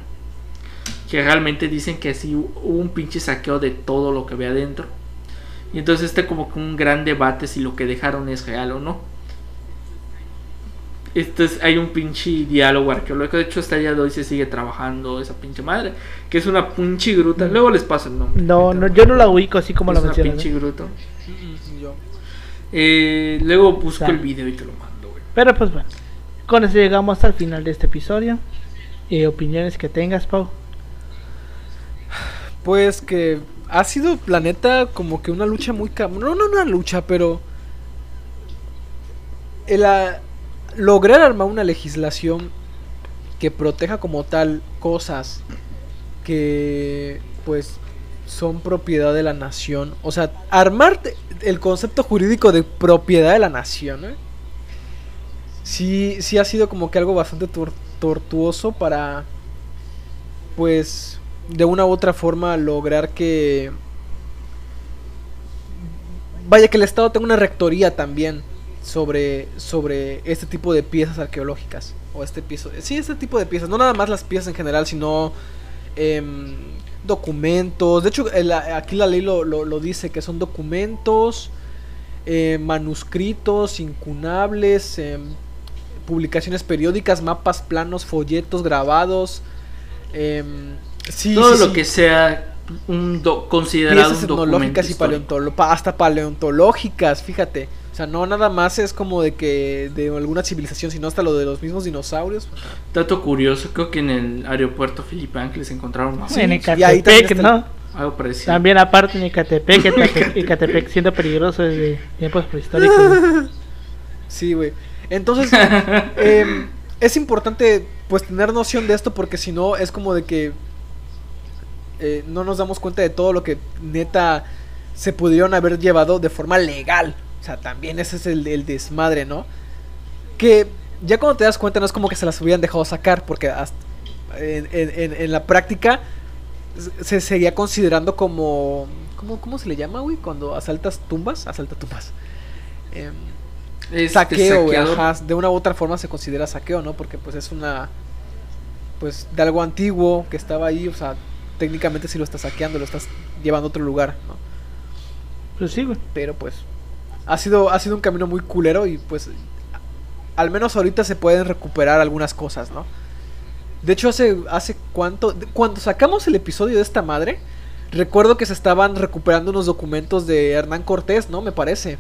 que realmente dicen que sí hubo un pinche saqueo de todo lo que había adentro. Y entonces este como que un gran debate si lo que dejaron es real o no. Esto es, hay un pinche diálogo arqueológico. De hecho, hasta el día de hoy se sigue trabajando esa pinche madre. Que es una pinche gruta. Mm. Luego les paso el nombre. No, no yo no la ubico así como la mencioné. Es una pinche gruta. Eh, luego busco el video y te lo mando, güey. Pero pues bueno. Con eso llegamos hasta el final de este episodio. Eh, opiniones que tengas, Pau. Pues que ha sido, planeta como que una lucha muy... No, no una lucha, pero... El, lograr armar una legislación que proteja como tal cosas que pues son propiedad de la nación. O sea, armar el concepto jurídico de propiedad de la nación. ¿eh? Sí, sí ha sido como que algo bastante tortuoso para pues de una u otra forma lograr que vaya que el Estado tenga una rectoría también sobre, sobre este tipo de piezas arqueológicas. O este piso. Sí, este tipo de piezas. No nada más las piezas en general, sino em, documentos. De hecho, aquí la ley lo, lo, dice, que son documentos, eh, manuscritos, incunables, em, publicaciones periódicas, mapas, planos, folletos, grabados. Em, Todo lo que sea un considerado piezas etnológicas y hasta paleontológicas, fíjate sea, no nada más es como de que de alguna civilización, sino hasta lo de los mismos dinosaurios. Dato curioso, creo que en el aeropuerto Felipe Ángeles encontraron más. en Ecatepec, ¿no? Algo parecido. También aparte en Ecatepec, Ecatepec, siendo peligroso desde tiempos prehistóricos. Sí, güey. Entonces, em, es importante pues tener noción de esto porque si no es como de que eh, no nos damos cuenta de todo lo que neta se pudieron haber llevado de forma legal. O sea, también ese es el, desmadre, ¿no? Que ya cuando te das cuenta no es como que se las hubieran dejado sacar, porque en, la práctica se seguía considerando como... ¿cómo, ¿Cómo se le llama, güey? Cuando asaltas tumbas, asalta tumbas. Eh, saqueo, güey, de una u otra forma se considera saqueo, ¿no? Porque pues es una... Pues de algo antiguo que estaba ahí, o sea, técnicamente si lo estás saqueando, lo estás llevando a otro lugar, ¿no? Pues sí, güey. Pero pues ha sido, ha sido un camino muy culero y pues al menos ahorita se pueden recuperar algunas cosas, ¿no? De hecho, hace, hace cuánto, cuando sacamos el episodio de esta madre, recuerdo que se estaban recuperando unos documentos de Hernán Cortés, ¿no? Me parece.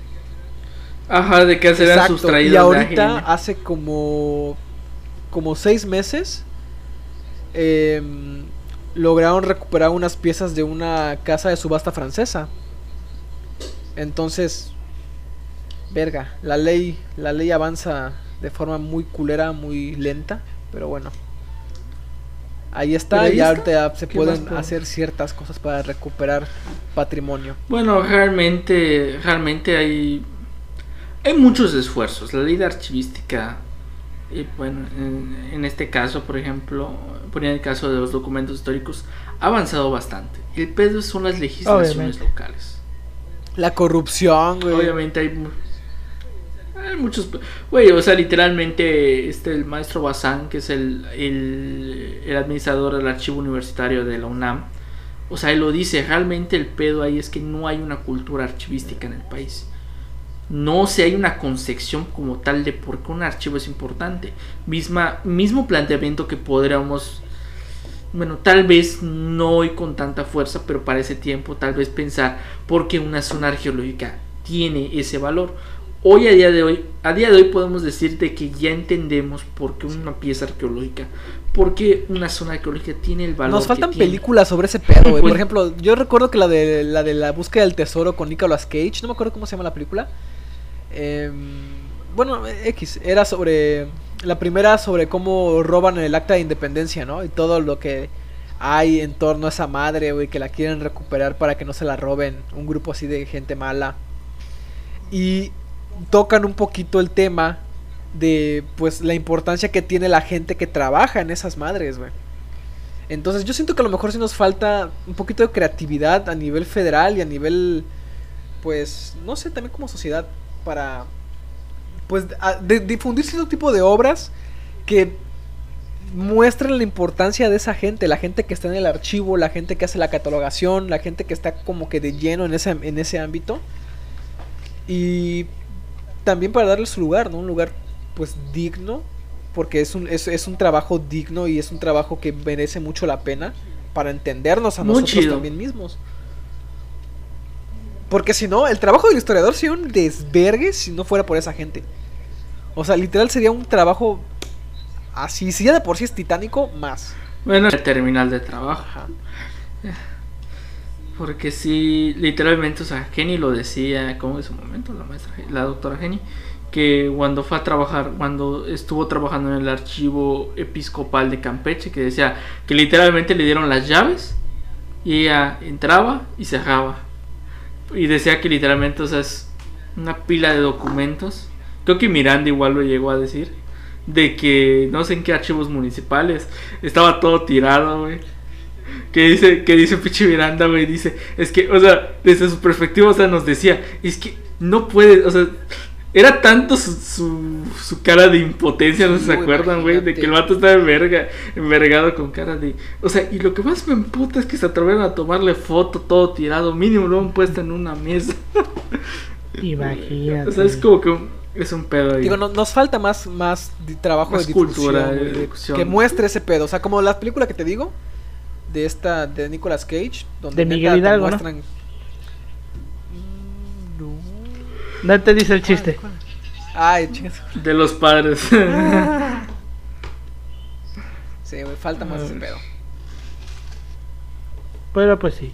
Ajá, de que se habían sustraído. Y ahorita, hace como, como seis meses, em, lograron recuperar unas piezas de una casa de subasta francesa. Entonces, verga, la ley, la ley avanza de forma muy culera, muy lenta, pero bueno. Ahí está, y ahorita se pueden hacer ciertas cosas para recuperar patrimonio. Bueno, realmente, realmente hay, hay muchos esfuerzos. La ley de archivística, y bueno, en, este caso, por ejemplo, ponía el caso de los documentos históricos, ha avanzado bastante. El pedo son las legislaciones locales. La corrupción, güey. Obviamente hay hay muchos. Güey, o sea, literalmente, este, el maestro Bazán, que es el, el, administrador del archivo universitario de la UNAM, o sea, él lo dice, realmente el pedo ahí es que no hay una cultura archivística en el país. No se hay una concepción como tal de por qué un archivo es importante. Misma, mismo planteamiento que podríamos, bueno, tal vez no hoy con tanta fuerza, pero para ese tiempo tal vez pensar por qué una zona arqueológica tiene ese valor hoy a día de hoy, a día de hoy podemos decirte que ya entendemos por qué una pieza arqueológica, por qué una zona arqueológica tiene el valor. Nos faltan películas sobre ese pedo, güey. por ejemplo, yo recuerdo que la de la de la búsqueda del tesoro con Nicolas Cage, no me acuerdo cómo se llama la película. Em, bueno, X, era sobre la primera sobre cómo roban el acta de independencia, ¿no? Y todo lo que hay en torno a esa madre, güey, que la quieren recuperar para que no se la roben un grupo así de gente mala. Y tocan un poquito el tema de pues la importancia que tiene la gente que trabaja en esas madres. Entonces yo siento que a lo mejor sí nos falta un poquito de creatividad a nivel federal y a nivel, pues, no sé, también como sociedad para, pues, difundir cierto tipo de obras que muestren la importancia de esa gente, la gente que está en el archivo, la gente que hace la catalogación, la gente que está como que de lleno en ese, en ese ámbito. Y también para darle su lugar, ¿no? Un lugar pues digno, porque es un, es, es un trabajo digno y es un trabajo que merece mucho la pena para entendernos a nosotros también mismos. Porque si no, el trabajo del historiador sería un desvergue si no fuera por esa gente. O sea, literal sería un trabajo así, si ya de por sí es titánico, más. Bueno, el terminal de trabajo. Porque si literalmente, o sea, Jenny lo decía, como en su momento, la maestra, la doctora Jenny, que cuando fue a trabajar, cuando estuvo trabajando en el archivo episcopal de Campeche, que decía que literalmente le dieron las llaves y ella entraba y cerraba. Y decía que literalmente, o sea, es una pila de documentos. Creo que Miranda igual lo llegó a decir. De que no sé en qué archivos municipales estaba todo tirado, güey. Que dice, que dice Pichi Miranda, güey. Dice, es que, o sea, desde su perspectiva, o sea, nos decía, es que no puede, o sea, era tanto su, su, cara de impotencia, no se acuerdan, güey, de que el vato estaba enverga, envergado con cara de... O sea, y lo que más me emputa es que se atrevieron a tomarle foto todo tirado, mínimo lo han puesto en una mesa. Imagínate. O sea, es como que es un pedo ahí. Digo, nos falta más, más trabajo de cultura, que muestre ese pedo. O sea, como la película que te digo, de esta, de Nicolas Cage, donde de Miguel Hidalgo, muestran... No te dice el chiste. Ay, chingas. De los padres. sí, me falta más ese pedo. Pero pues sí.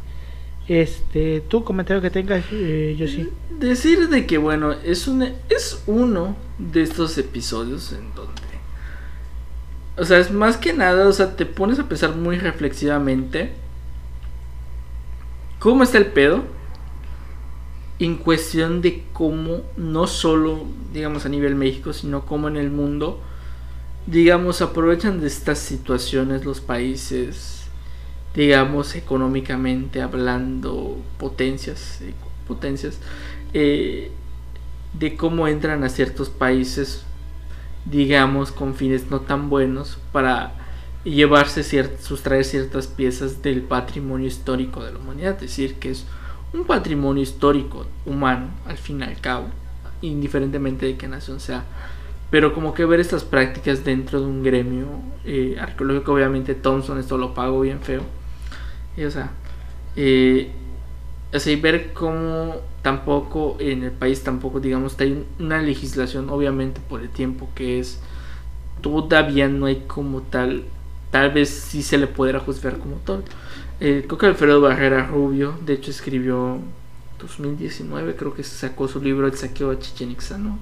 Este, tu comentario que tengas, eh, yo sí. Decir de que bueno, es un es uno de estos episodios en donde o sea, es más que nada, o sea, te pones a pensar muy reflexivamente cómo está el pedo en cuestión de cómo, no solo, digamos, a nivel México, sino como en el mundo, digamos, aprovechan de estas situaciones los países, digamos, económicamente hablando, potencias, eh, potencias, eh, de cómo entran a ciertos países, digamos, con fines no tan buenos para llevarse, sustraer ciertas piezas del patrimonio histórico de la humanidad, es decir, que es un patrimonio histórico humano, al fin y al cabo, indiferentemente de qué nación sea. Pero como que ver estas prácticas dentro de un gremio eh, arqueológico, obviamente Thompson esto lo pago bien feo. Y, o sea, eh, así ver cómo tampoco en el país tampoco digamos hay una legislación obviamente por el tiempo que es todavía no hay como tal tal vez sí se le pudiera juzgar como tal eh, creo que Alfredo Barrera Rubio, de hecho escribió 2019, creo que sacó su libro El saqueo de Chichen Itza, ¿no?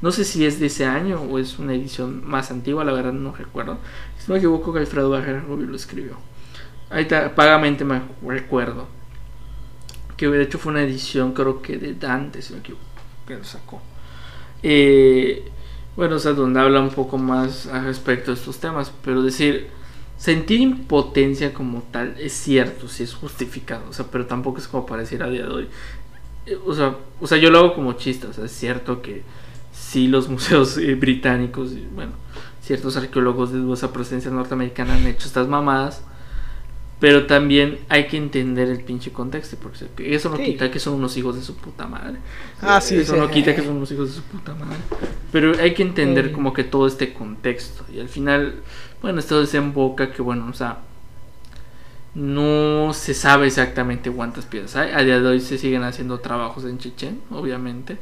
No sé si es de ese año o es una edición más antigua, la verdad no recuerdo. Si no me equivoco, que Alfredo Barrera Rubio lo escribió. Ahí está, pagamente me recuerdo. Que de hecho fue una edición, creo que de Dante, si me equivoco, que lo sacó. Eh, bueno, o sea, donde habla un poco más al respecto de estos temas, pero decir Sentir impotencia como tal es cierto, si es justificado, o sea, pero tampoco es como para decir a día de hoy. Eh, o sea, o sea, yo lo hago como chiste, o sea, es cierto que sí los museos eh, británicos, bueno, ciertos arqueólogos de dudosa presencia norteamericana han hecho estas mamadas, pero también hay que entender el pinche contexto, porque eso no quita que son unos hijos de su puta madre. Ah, sí, eso no quita que son unos hijos de su puta madre. Pero hay que entender como que todo este contexto. Y al final, bueno, esto desemboca que, bueno, o sea, no se sabe exactamente cuántas piezas hay. A día de hoy se siguen haciendo trabajos en Chechen, obviamente.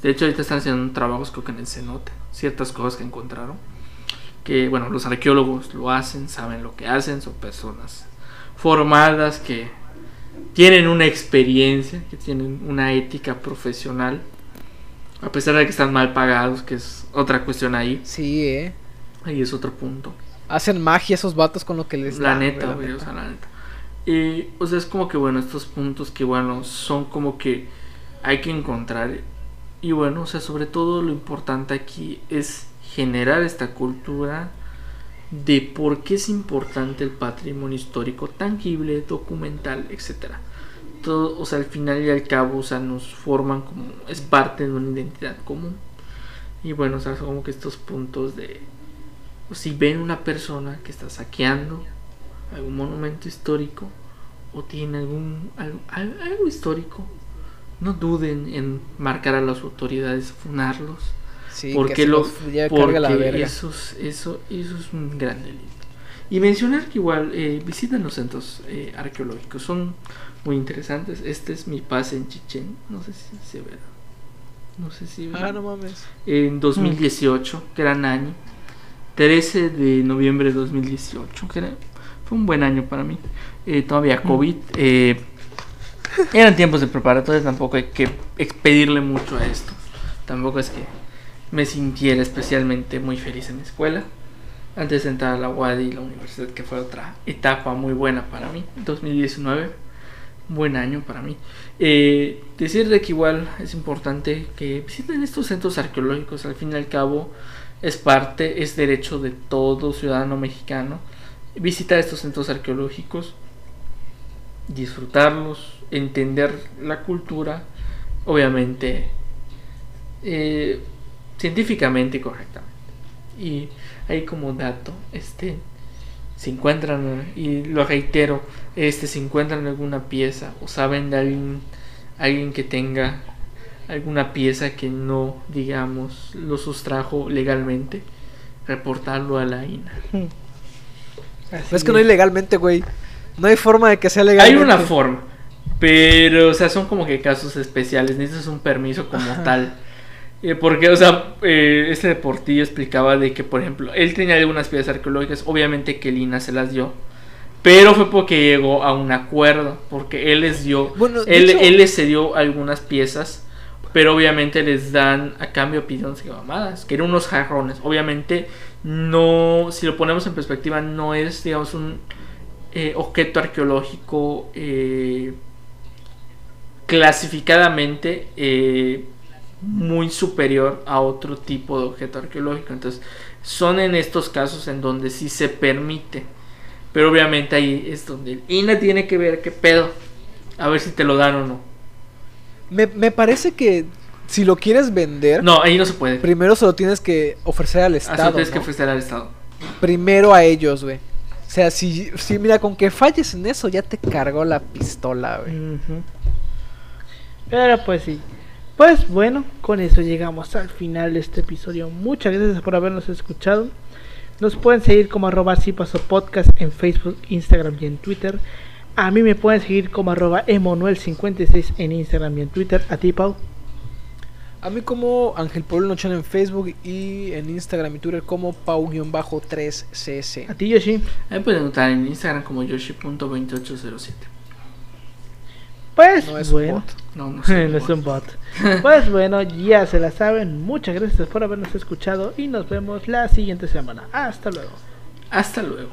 De hecho, ahorita están haciendo trabajos, creo que en el cenote, ciertas cosas que encontraron. Que, bueno, los arqueólogos lo hacen, saben lo que hacen, son personas formadas que tienen una experiencia, que tienen una ética profesional, a pesar de que están mal pagados, que es otra cuestión ahí. Sí, eh. Ahí es otro punto. Hacen magia esos vatos con lo que les La neta, güey, o sea, la neta. Y, o sea, es como que, bueno, estos puntos que, bueno, son como que hay que encontrar. Y bueno, o sea, sobre todo lo importante aquí es generar esta cultura de por qué es importante el patrimonio histórico tangible, documental, etcétera. Todo, o sea, al final y al cabo, o sea, nos forman como es parte de una identidad común. Y bueno, o sea, como que estos puntos de si ven una persona que está saqueando algún monumento histórico o tiene algún algo, algo histórico, no duden en marcar a las autoridades, funarlos, porque lo, porque Eso, eso, eso es un gran delito. Y mencionar que igual eh, visitan los centros eh, arqueológicos, son muy interesantes. Este es mi pase en Chichen, no sé si se ve. No sé si. Ah, no mames. En 2018, gran año. 13 de noviembre de 2018, que fue un buen año para mí. Eh, todavía COVID. Eh, eran tiempos de preparatoria, tampoco hay que expedirle mucho a esto. Tampoco es que me sintiera especialmente muy feliz en mi escuela. Antes de entrar a la UAD y la universidad, que fue otra etapa muy buena para mí. 2019, buen año para mí. Eh, decir de que igual es importante que visiten estos centros arqueológicos. Al fin y al cabo, es parte, es derecho de todo ciudadano mexicano visitar estos centros arqueológicos, disfrutarlos, entender la cultura, obviamente eh, científicamente y correctamente. Y ahí como dato, este, si encuentran, y lo reitero, este, si encuentran alguna pieza o saben de alguien, alguien que tenga alguna pieza que no, digamos, lo sustrajo legalmente, reportarlo a la INA. es que no hay legalmente, güey. No hay forma de que sea legal. Hay una forma. Pero, o sea, son como que casos especiales. Necesitas un permiso como tal. Eh, porque, o sea, eh, este deportillo explicaba de que, por ejemplo, él tenía algunas piezas arqueológicas. Obviamente que Lina se las dio. Pero fue porque llegó a un acuerdo. Porque él les dio. Bueno, él, él les cedió algunas piezas. Pero obviamente les dan a cambio pidones y mamadas. Que eran unos jarrones. Obviamente, no. Si lo ponemos en perspectiva, no es, digamos, un eh, objeto arqueológico. Clasificadamente muy superior a otro tipo de objeto arqueológico. Entonces, son en estos casos en donde sí se permite. Pero obviamente ahí es donde el INA tiene que ver qué pedo. A ver si te lo dan o no. Me, me parece que si lo quieres vender. No, ahí no se puede. Primero se lo tienes que ofrecer al Estado. Así tienes que ofrecer al Estado. Primero a ellos, güey. O sea, si, si mira, con que falles en eso, ya te cargó la pistola, güey. Pero pues sí. Pues bueno, con eso llegamos al final de este episodio. Muchas gracias por habernos escuchado. Nos pueden seguir como arroba si paso podcast en Facebook, Instagram y en Twitter. A mí me pueden seguir como arroba emanuel56 en Instagram y en Twitter. A ti, Pau. A mí como Ángel Nochan en Facebook y en Instagram y Twitter como Pau-3cs. A ti, Yoshi. Me pueden notar en Instagram como Yoshi.2807. Pues no es bueno. Un bot. No, no, es un bot. pues bueno, ya se la saben. Muchas gracias por habernos escuchado y nos vemos la siguiente semana. Hasta luego. Hasta luego.